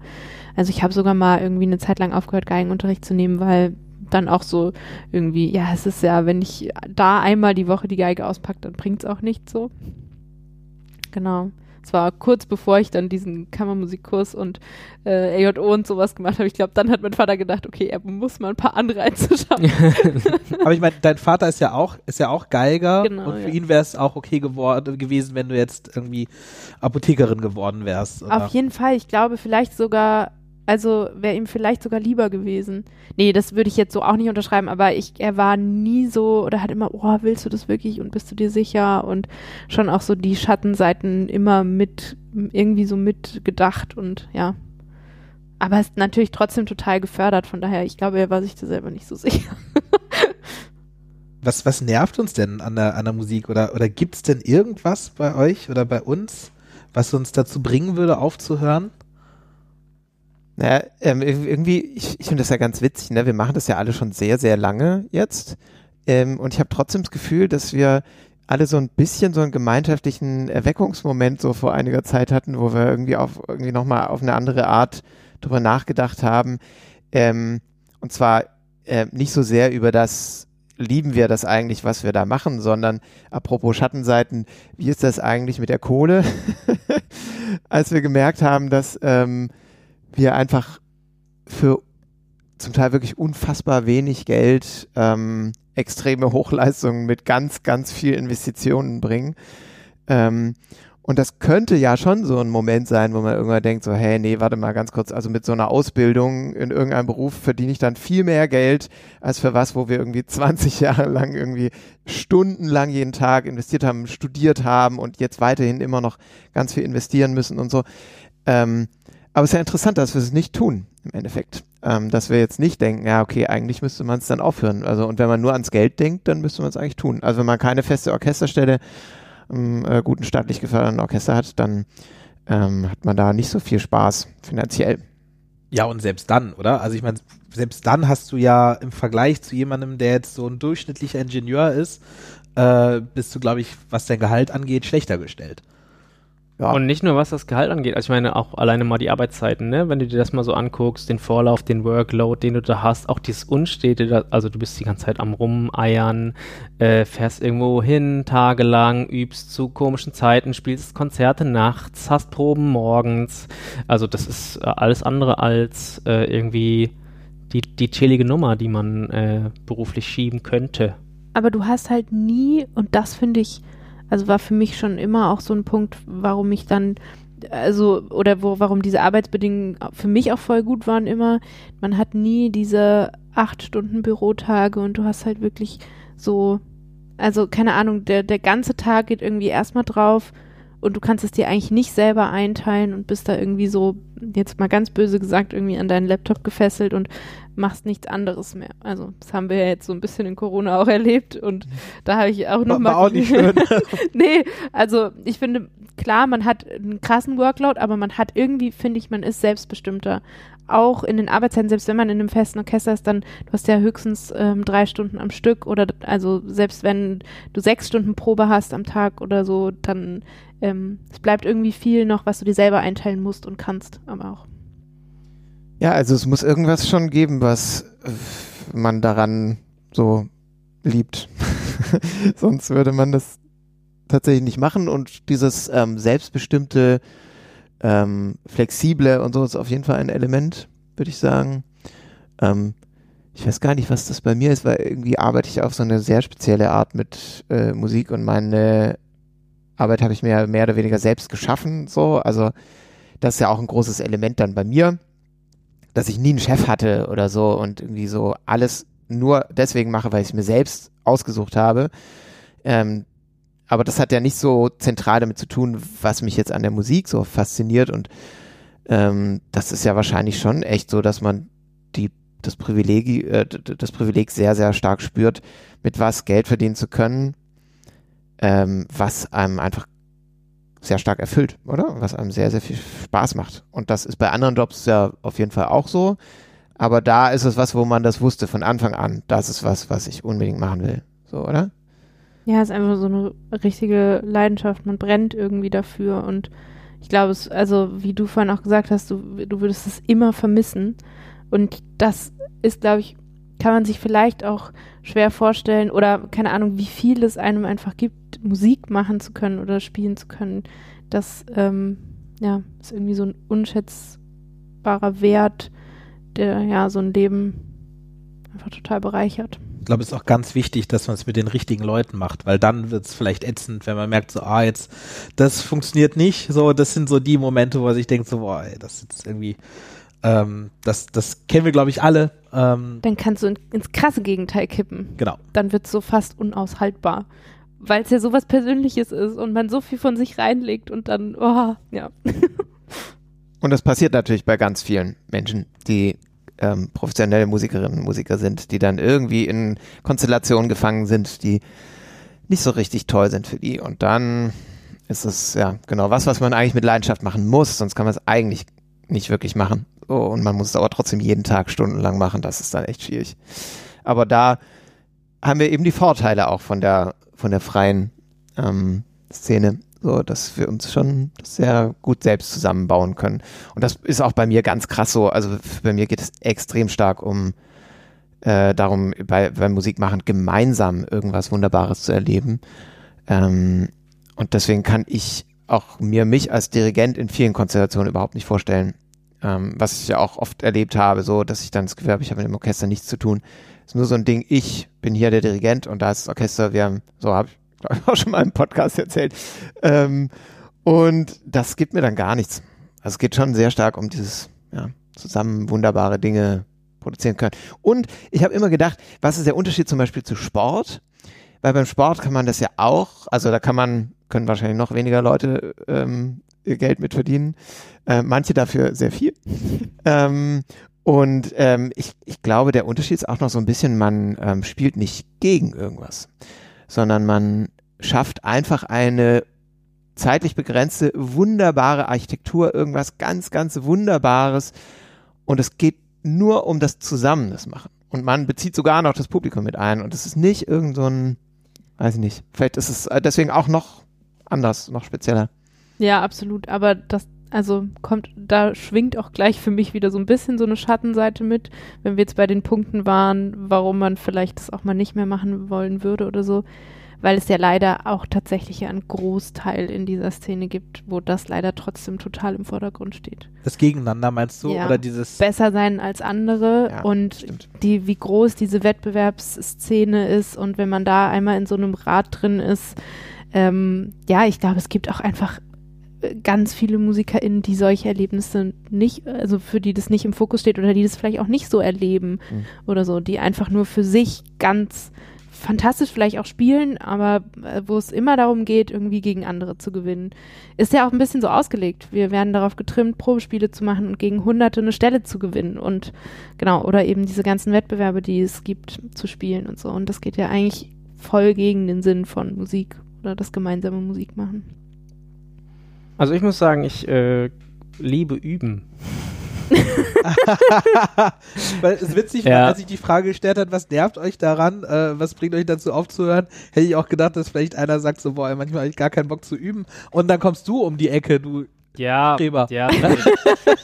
Speaker 4: Also ich habe sogar mal irgendwie eine Zeit lang aufgehört, Geigenunterricht zu nehmen, weil dann auch so irgendwie, ja, es ist ja, wenn ich da einmal die Woche die Geige auspacke, dann bringt es auch nichts so. Genau. Es war kurz bevor ich dann diesen Kammermusikkurs und äh, AJO und sowas gemacht habe. Ich glaube, dann hat mein Vater gedacht, okay, er muss mal ein paar Anreize schaffen.
Speaker 2: Aber ich meine, dein Vater ist ja auch, ist ja auch Geiger
Speaker 4: Genau,
Speaker 2: und für
Speaker 4: ja.
Speaker 2: ihn wäre es auch okay geworden gewesen, wenn du jetzt irgendwie Apothekerin geworden wärst. Oder?
Speaker 4: Auf jeden Fall. Ich glaube, vielleicht sogar, also wäre ihm vielleicht sogar lieber gewesen. Nee, das würde ich jetzt so auch nicht unterschreiben, aber ich, er war nie so oder hat immer, oh, willst du das wirklich und bist du dir sicher? Und schon auch so die Schattenseiten immer mit, irgendwie so mitgedacht und ja. Aber ist natürlich trotzdem total gefördert, von daher, ich glaube, er war sich da selber nicht so sicher.
Speaker 2: Was, was nervt uns denn an der, an der Musik? Oder, oder gibt es denn irgendwas bei euch oder bei uns, was uns dazu bringen würde, aufzuhören?
Speaker 3: Naja, ähm, ir- irgendwie, ich, ich finde das ja ganz witzig, ne? Wir machen das ja alle schon sehr, sehr lange jetzt. Ähm, und ich habe trotzdem das Gefühl, dass wir alle so ein bisschen so einen gemeinschaftlichen Erweckungsmoment so vor einiger Zeit hatten, wo wir irgendwie auf irgendwie nochmal auf eine andere Art drüber nachgedacht haben. Ähm, und zwar äh, nicht so sehr über das, lieben wir das eigentlich, was wir da machen, sondern apropos Schattenseiten, wie ist das eigentlich mit der Kohle? Als wir gemerkt haben, dass ähm, wir einfach für zum Teil wirklich unfassbar wenig Geld ähm, extreme Hochleistungen mit ganz, ganz viel Investitionen bringen. Ähm, und das könnte ja schon so ein Moment sein, wo man irgendwann denkt, so, hey, nee, warte mal ganz kurz, also mit so einer Ausbildung in irgendeinem Beruf verdiene ich dann viel mehr Geld als für was, wo wir irgendwie 20 Jahre lang irgendwie stundenlang jeden Tag investiert haben, studiert haben und jetzt weiterhin immer noch ganz viel investieren müssen und so. Ähm, aber es ist ja interessant, dass wir es nicht tun, im Endeffekt. Ähm, dass wir jetzt nicht denken, ja, okay, eigentlich müsste man es dann aufhören. Also, und wenn man nur ans Geld denkt, dann müsste man es eigentlich tun. Also, wenn man keine feste Orchesterstelle im äh, guten staatlich geförderten Orchester hat, dann ähm, hat man da nicht so viel Spaß finanziell.
Speaker 2: Ja, und selbst dann, oder? Also ich meine, selbst dann hast du ja im Vergleich zu jemandem, der jetzt so ein durchschnittlicher Ingenieur ist, äh, bist du, glaube ich, was dein Gehalt angeht, schlechter gestellt.
Speaker 3: Ja.
Speaker 5: Und nicht nur was das Gehalt angeht, also ich meine auch alleine mal die Arbeitszeiten, ne? Wenn du dir das mal so anguckst, den Vorlauf, den Workload, den du da hast, auch dieses Unstete, also du bist die ganze Zeit am Rumeiern, äh, fährst irgendwo hin, tagelang, übst zu komischen Zeiten, spielst Konzerte nachts, hast Proben morgens. Also das ist äh, alles andere als äh, irgendwie die, die chillige Nummer, die man äh, beruflich schieben könnte.
Speaker 4: aber du hast halt nie, und das finde ich, also war für mich schon immer auch so ein Punkt, warum ich dann, also, oder wo, warum diese Arbeitsbedingungen für mich auch voll gut waren immer, man hat nie diese acht Stunden Bürotage und du hast halt wirklich so, also keine Ahnung, der, der ganze Tag geht irgendwie erstmal drauf und du kannst es dir eigentlich nicht selber einteilen und bist da irgendwie so, jetzt mal ganz böse gesagt, irgendwie an deinen Laptop gefesselt und machst nichts anderes mehr. Also das haben wir ja jetzt so ein bisschen in Corona auch erlebt und da habe ich auch noch
Speaker 2: War,
Speaker 4: mal
Speaker 2: war auch nicht schön.
Speaker 4: nee, also ich finde, klar, man hat einen krassen Workload, aber man hat irgendwie, finde ich, man ist selbstbestimmter. Auch in den Arbeitszeiten, selbst wenn man in einem festen Orchester ist, dann, du hast ja höchstens ähm, drei Stunden am Stück oder also selbst wenn du sechs Stunden Probe hast am Tag oder so, dann ähm, es bleibt irgendwie viel noch, was du dir selber einteilen musst und kannst, aber auch.
Speaker 3: Ja, also es muss irgendwas schon geben, was äh, man daran so liebt. Sonst würde man das tatsächlich nicht machen und dieses ähm, selbstbestimmte, ähm, flexible und so ist auf jeden Fall ein Element, würde ich sagen. Ähm, ich weiß gar nicht, was das bei mir ist, weil irgendwie arbeite ich auf so eine sehr spezielle Art mit äh, Musik und meine Arbeit habe ich mir mehr oder weniger selbst geschaffen, so. Also das ist ja auch ein großes Element dann bei mir, dass ich nie einen Chef hatte oder so und irgendwie so alles nur deswegen mache, weil ich es mir selbst ausgesucht habe. Ähm, aber das hat ja nicht so zentral damit zu tun, was mich jetzt an der Musik so fasziniert und ähm, das ist ja wahrscheinlich schon echt so, dass man die das Privileg, äh, das Privileg sehr, sehr stark spürt, mit was Geld verdienen zu können, ähm, was einem einfach sehr stark erfüllt, oder? Was einem sehr, sehr viel Spaß macht. Und das ist bei anderen Jobs ja auf jeden Fall auch so. Aber da ist es was, wo man das wusste von Anfang an. Das ist was, was ich unbedingt machen will. So, oder?
Speaker 4: Ja, es ist einfach so eine richtige Leidenschaft. Man brennt irgendwie dafür und ich glaube, es, also wie du vorhin auch gesagt hast, du, du würdest es immer vermissen. Und das ist, glaube ich, kann man sich vielleicht auch schwer vorstellen oder keine Ahnung, wie viel es einem einfach gibt, Musik machen zu können oder spielen zu können. Das ähm, ja, ist irgendwie so ein unschätzbarer Wert, der ja so ein Leben einfach total bereichert.
Speaker 2: Ich glaube, es ist auch ganz wichtig, dass man es mit den richtigen Leuten macht, weil dann wird es vielleicht ätzend, wenn man merkt, so, ah, jetzt, das funktioniert nicht. So, das sind so die Momente, wo man sich denkt, so, boah, ey, das ist jetzt irgendwie, ähm, das, das kennen wir, glaube ich, alle. Ähm,
Speaker 4: Dann kannst du in, ins krasse Gegenteil kippen.
Speaker 2: genau.
Speaker 4: dann wird es so fast unaushaltbar. Weil es ja sowas Persönliches ist und man so viel von sich reinlegt und dann, oh, ja.
Speaker 3: Und das passiert natürlich bei ganz vielen Menschen, die ähm, professionelle Musikerinnen und Musiker sind, die dann irgendwie in Konstellationen gefangen sind, die nicht so richtig toll sind für die. Und dann ist es ja genau was, was man eigentlich mit Leidenschaft machen muss, sonst kann man es eigentlich nicht wirklich machen. Oh, und man muss es aber trotzdem jeden Tag stundenlang machen, das ist dann echt schwierig. Aber da haben wir eben die Vorteile auch von der von der freien ähm, Szene, so dass wir uns schon sehr gut selbst zusammenbauen können. Und das ist auch bei mir ganz krass so. Also bei mir geht es extrem stark um äh, darum, bei, beim Musikmachen gemeinsam irgendwas Wunderbares zu erleben. Ähm, und deswegen kann ich auch mir mich als Dirigent in vielen Konstellationen überhaupt nicht vorstellen. Ähm, was ich ja auch oft erlebt habe, so dass ich dann das Gefühl habe, ich habe mit dem Orchester nichts zu tun. ist nur so ein Ding, ich bin hier der Dirigent und da ist das Orchester, wir haben, so habe ich glaub ich, auch schon mal im Podcast erzählt. Ähm, und das gibt mir dann gar nichts. Also es geht schon sehr stark um dieses, ja, zusammen wunderbare Dinge produzieren können. Und ich habe immer gedacht, was ist der Unterschied zum Beispiel zu Sport? Weil beim Sport kann man das ja auch, also da kann man, können wahrscheinlich noch weniger Leute ähm, ihr Geld mit verdienen. Äh, manche dafür sehr viel. ähm, und ähm, ich, ich glaube, der Unterschied ist auch noch so ein bisschen, man ähm, spielt nicht gegen irgendwas, sondern man schafft einfach eine zeitlich begrenzte, wunderbare Architektur, irgendwas ganz, ganz Wunderbares. Und es geht nur um das Zusammen das machen. Und man bezieht sogar noch das Publikum mit ein. Und es ist nicht irgend so ein weiß ich nicht. Vielleicht ist es äh, deswegen auch noch anders, noch spezieller.
Speaker 4: Ja, absolut. Aber das, also kommt, da schwingt auch gleich für mich wieder so ein bisschen so eine Schattenseite mit, wenn wir jetzt bei den Punkten waren, warum man vielleicht das auch mal nicht mehr machen wollen würde oder so. Weil es ja leider auch tatsächlich einen Großteil in dieser Szene gibt, wo das leider trotzdem total im Vordergrund steht.
Speaker 2: Das Gegeneinander meinst du?
Speaker 4: Ja.
Speaker 2: Oder dieses.
Speaker 4: Besser sein als andere
Speaker 3: Ja,
Speaker 4: und
Speaker 3: stimmt.
Speaker 4: die, wie groß diese Wettbewerbsszene ist und wenn man da einmal in so einem Rad drin ist, ähm, ja, ich glaube, es gibt auch einfach ganz viele MusikerInnen, die solche Erlebnisse nicht, also für die das nicht im Fokus steht oder die das vielleicht auch nicht so erleben
Speaker 3: Mhm.
Speaker 4: oder so, die einfach nur für sich ganz fantastisch vielleicht auch spielen, aber äh, wo es immer darum geht, irgendwie gegen andere zu gewinnen. Ist ja auch ein bisschen so ausgelegt. Wir werden darauf getrimmt, Probespiele zu machen und gegen Hunderte eine Stelle zu gewinnen und genau, oder eben diese ganzen Wettbewerbe, die es gibt, zu spielen und so. Und das geht ja eigentlich voll gegen den Sinn von Musik oder das gemeinsame Musik machen.
Speaker 5: Also ich muss sagen, ich äh, liebe Üben.
Speaker 2: Weil es witzig,
Speaker 5: Ja.
Speaker 2: weil als ich die Frage gestellt hat, was nervt euch daran, äh, was bringt euch dazu aufzuhören, hätte ich auch gedacht, dass vielleicht einer sagt so, boah, manchmal habe ich gar keinen Bock zu üben. Und dann kommst du um die Ecke, du.
Speaker 5: Ja,
Speaker 2: Streber.
Speaker 5: ja.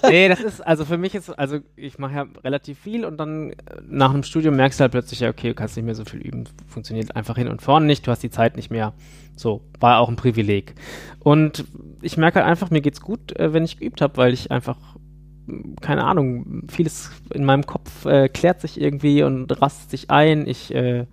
Speaker 5: nee, das ist, also für mich ist, also ich mache ja relativ viel und dann äh, nach einem Studium merkst du halt plötzlich, ja, okay, du kannst nicht mehr so viel üben, funktioniert einfach hin und vorne nicht, du hast die Zeit nicht mehr. So, war auch ein Privileg. Und ich merke halt einfach, mir geht's gut, äh, wenn ich geübt habe, weil ich einfach, mh, keine Ahnung, vieles in meinem Kopf äh, klärt sich irgendwie und rastet sich ein. Ich, äh,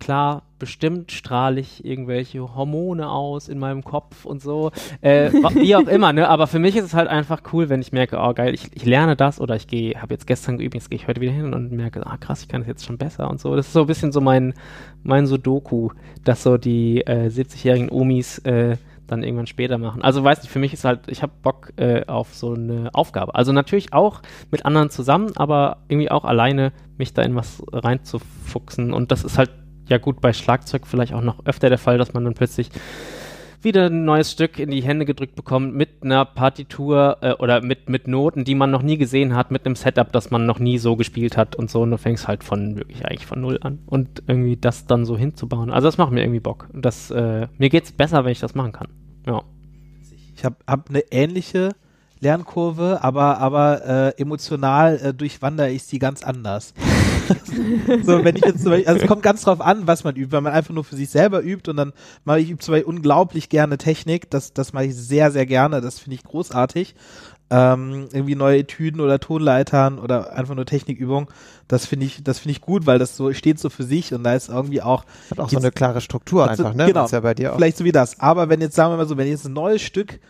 Speaker 5: klar, bestimmt strahle ich irgendwelche Hormone aus in meinem Kopf und so. Äh, wie auch immer, ne? Aber für mich ist es halt einfach cool, wenn ich merke, oh geil, ich, ich lerne das oder ich gehe, habe jetzt gestern geübt, jetzt gehe ich heute wieder hin und merke, ah krass, ich kann das jetzt schon besser und so. Das ist so ein bisschen so mein, mein Sudoku, dass so die äh, 70-jährigen Omis äh, dann irgendwann später machen. Also weiß nicht, für mich ist halt, ich habe Bock äh, auf so eine Aufgabe. Also natürlich auch mit anderen zusammen, aber irgendwie auch alleine mich da in was reinzufuchsen. Und das ist halt ja gut bei Schlagzeug vielleicht auch noch öfter der Fall, dass man dann plötzlich wieder ein neues Stück in die Hände gedrückt bekommt mit einer Partitur äh, oder mit, mit Noten, die man noch nie gesehen hat, mit einem Setup, das man noch nie so gespielt hat und so. Und du fängst halt von wirklich eigentlich von null an. Und irgendwie das dann so hinzubauen. Also das macht mir irgendwie Bock. Das, äh, mir geht's besser, wenn ich das machen kann. Ja.
Speaker 2: Ich habe hab eine ähnliche Lernkurve, aber, aber äh, emotional äh, durchwandere ich sie ganz anders. so, wenn ich jetzt zum Beispiel, also es kommt ganz drauf an, was man übt, wenn man einfach nur für sich selber übt und dann mache ich übe zum Beispiel unglaublich gerne Technik, das, das mache ich sehr, sehr gerne, das finde ich großartig. Ähm, irgendwie neue Etüden oder Tonleitern oder einfach nur Technikübung, das finde ich, das finde ich gut, weil das so steht so für sich und da ist irgendwie auch
Speaker 3: Hat auch so eine klare Struktur einfach, ne?
Speaker 2: genau.
Speaker 3: Ja bei dir auch.
Speaker 2: Vielleicht so wie das. Aber wenn jetzt, sagen wir mal so, wenn jetzt ein neues Stück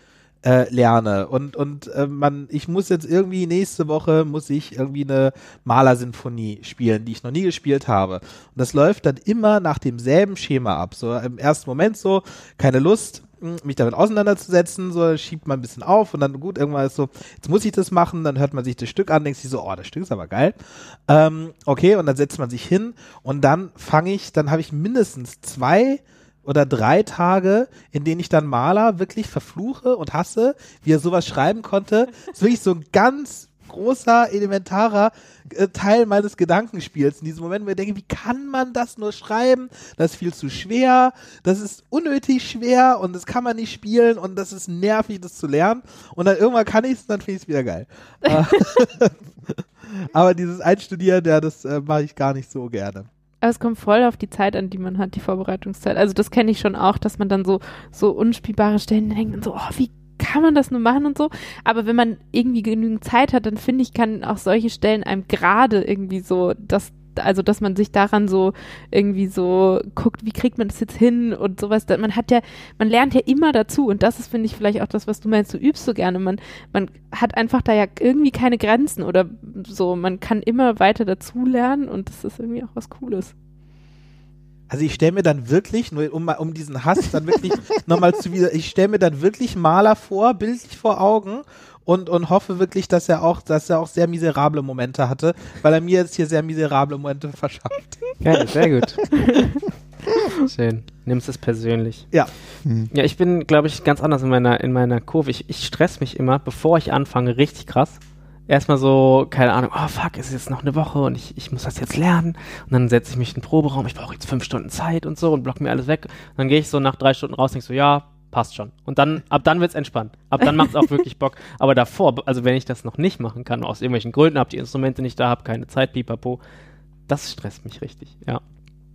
Speaker 2: äh, lerne und, und äh, man, ich muss jetzt irgendwie nächste Woche muss ich irgendwie eine Malersinfonie spielen, die ich noch nie gespielt habe. Und das läuft dann immer nach demselben Schema ab. So im ersten Moment so, keine Lust, mh, mich damit auseinanderzusetzen, so schiebt man ein bisschen auf und dann gut, irgendwann ist so, jetzt muss ich das machen, dann hört man sich das Stück an, denkt sich so, oh, das Stück ist aber geil. Ähm, okay, und dann setzt man sich hin und dann fange ich, dann habe ich mindestens zwei oder drei Tage, in denen ich dann Maler wirklich verfluche und hasse, wie er sowas schreiben konnte. Das ist wirklich so ein ganz großer, elementarer äh, Teil meines Gedankenspiels in diesem Moment, wo ich denke, wie kann man das nur schreiben? Das ist viel zu schwer, das ist unnötig schwer und das kann man nicht spielen und das ist nervig, das zu lernen. Und dann irgendwann kann ich es und dann finde ich es wieder geil. Äh, Aber dieses Einstudieren, ja, das äh, mache ich gar nicht so gerne.
Speaker 4: Aber es kommt voll auf die Zeit an, die man hat, die Vorbereitungszeit. Also das kenne ich schon auch, dass man dann so, so unspielbare Stellen denkt und so, oh, wie kann man das nur machen und so. Aber wenn man irgendwie genügend Zeit hat, dann finde ich, kann auch solche Stellen einem gerade irgendwie so, das, also dass man sich daran so irgendwie so guckt, wie kriegt man das jetzt hin und sowas. Man hat ja, man lernt ja immer dazu und das ist, finde ich, vielleicht auch das, was du meinst, du übst so gerne. Man, man hat einfach da ja irgendwie keine Grenzen oder so. Man kann immer weiter dazu lernen und das ist irgendwie auch was Cooles.
Speaker 2: Also ich stelle mir dann wirklich, nur um, um diesen Hass dann wirklich nochmal zu wieder, ich stelle mir dann wirklich Maler vor, bildlich vor Augen und, und hoffe wirklich, dass er auch, dass er auch sehr miserable Momente hatte, weil er mir jetzt hier sehr miserable Momente verschafft.
Speaker 5: Geil, sehr gut. Schön. Nimmst es persönlich.
Speaker 2: Ja.
Speaker 3: Hm.
Speaker 5: Ja, ich bin, glaube ich, ganz anders in meiner, in meiner Kurve. Ich, ich stress mich immer, bevor ich anfange, richtig krass. erstmal so, keine Ahnung, oh fuck, es ist jetzt noch eine Woche und ich, ich muss das jetzt lernen. Und dann setze ich mich in den Proberaum, ich brauche jetzt fünf Stunden Zeit und so und block mir alles weg. Und dann gehe ich so nach drei Stunden raus und denke so, ja, passt schon. Und dann, ab dann wird's entspannt. Ab dann macht's auch wirklich Bock. Aber davor, also wenn ich das noch nicht machen kann, aus irgendwelchen Gründen, hab die Instrumente nicht da, hab keine Zeit, pipapo, das stresst mich richtig, ja.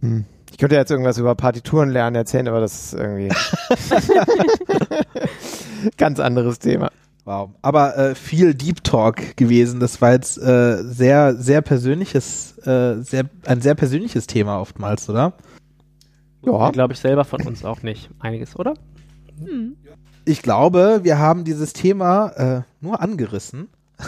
Speaker 3: Hm. Ich könnte jetzt irgendwas über Partituren lernen erzählen, aber das ist irgendwie ganz anderes Thema.
Speaker 2: Wow. Aber äh, viel Deep Talk gewesen. Das war jetzt äh, sehr, sehr persönliches, äh, sehr, ein sehr persönliches Thema oftmals, oder?
Speaker 3: Ja.
Speaker 5: Glaube ich selber von uns auch nicht. Einiges, oder?
Speaker 2: Ich glaube, wir haben dieses Thema äh, nur angerissen.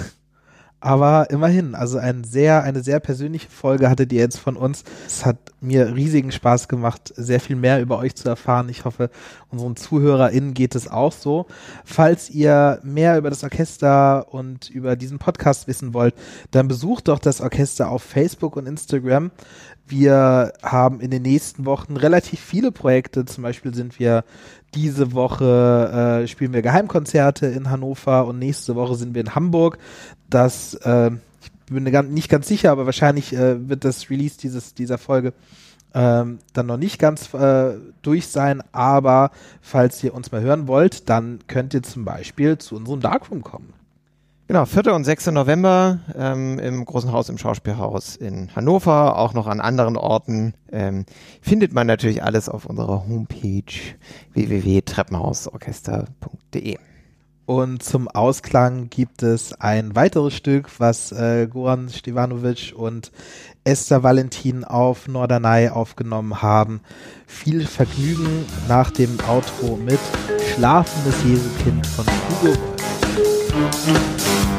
Speaker 2: Aber immerhin, also ein sehr, eine sehr persönliche Folge hattet ihr jetzt von uns. Es hat mir riesigen Spaß gemacht, sehr viel mehr über euch zu erfahren. Ich hoffe, unseren ZuhörerInnen geht es auch so. Falls ihr mehr über das Orchester und über diesen Podcast wissen wollt, dann besucht doch das Orchester auf Facebook und Instagram. Wir haben in den nächsten Wochen relativ viele Projekte. Zum Beispiel sind wir diese Woche äh, spielen wir Geheimkonzerte in Hannover und nächste Woche sind wir in Hamburg. Das äh, ich bin nicht ganz sicher, aber wahrscheinlich äh, wird das Release dieses dieser Folge ähm, dann noch nicht ganz äh, durch sein. Aber falls ihr uns mal hören wollt, dann könnt ihr zum Beispiel zu unserem Darkroom kommen.
Speaker 3: Genau, 4. und 6. November ähm, im Großen Haus im Schauspielhaus in Hannover, auch noch an anderen Orten. Ähm, findet man natürlich alles auf unserer Homepage www.treppenhausorchester.de.
Speaker 2: Und zum Ausklang gibt es ein weiteres Stück, was äh, Goran Stevanovic und Esther Valentin auf Norderney aufgenommen haben. Viel Vergnügen nach dem Outro mit Schlafendes Jesukind von Hugo Wolf. Música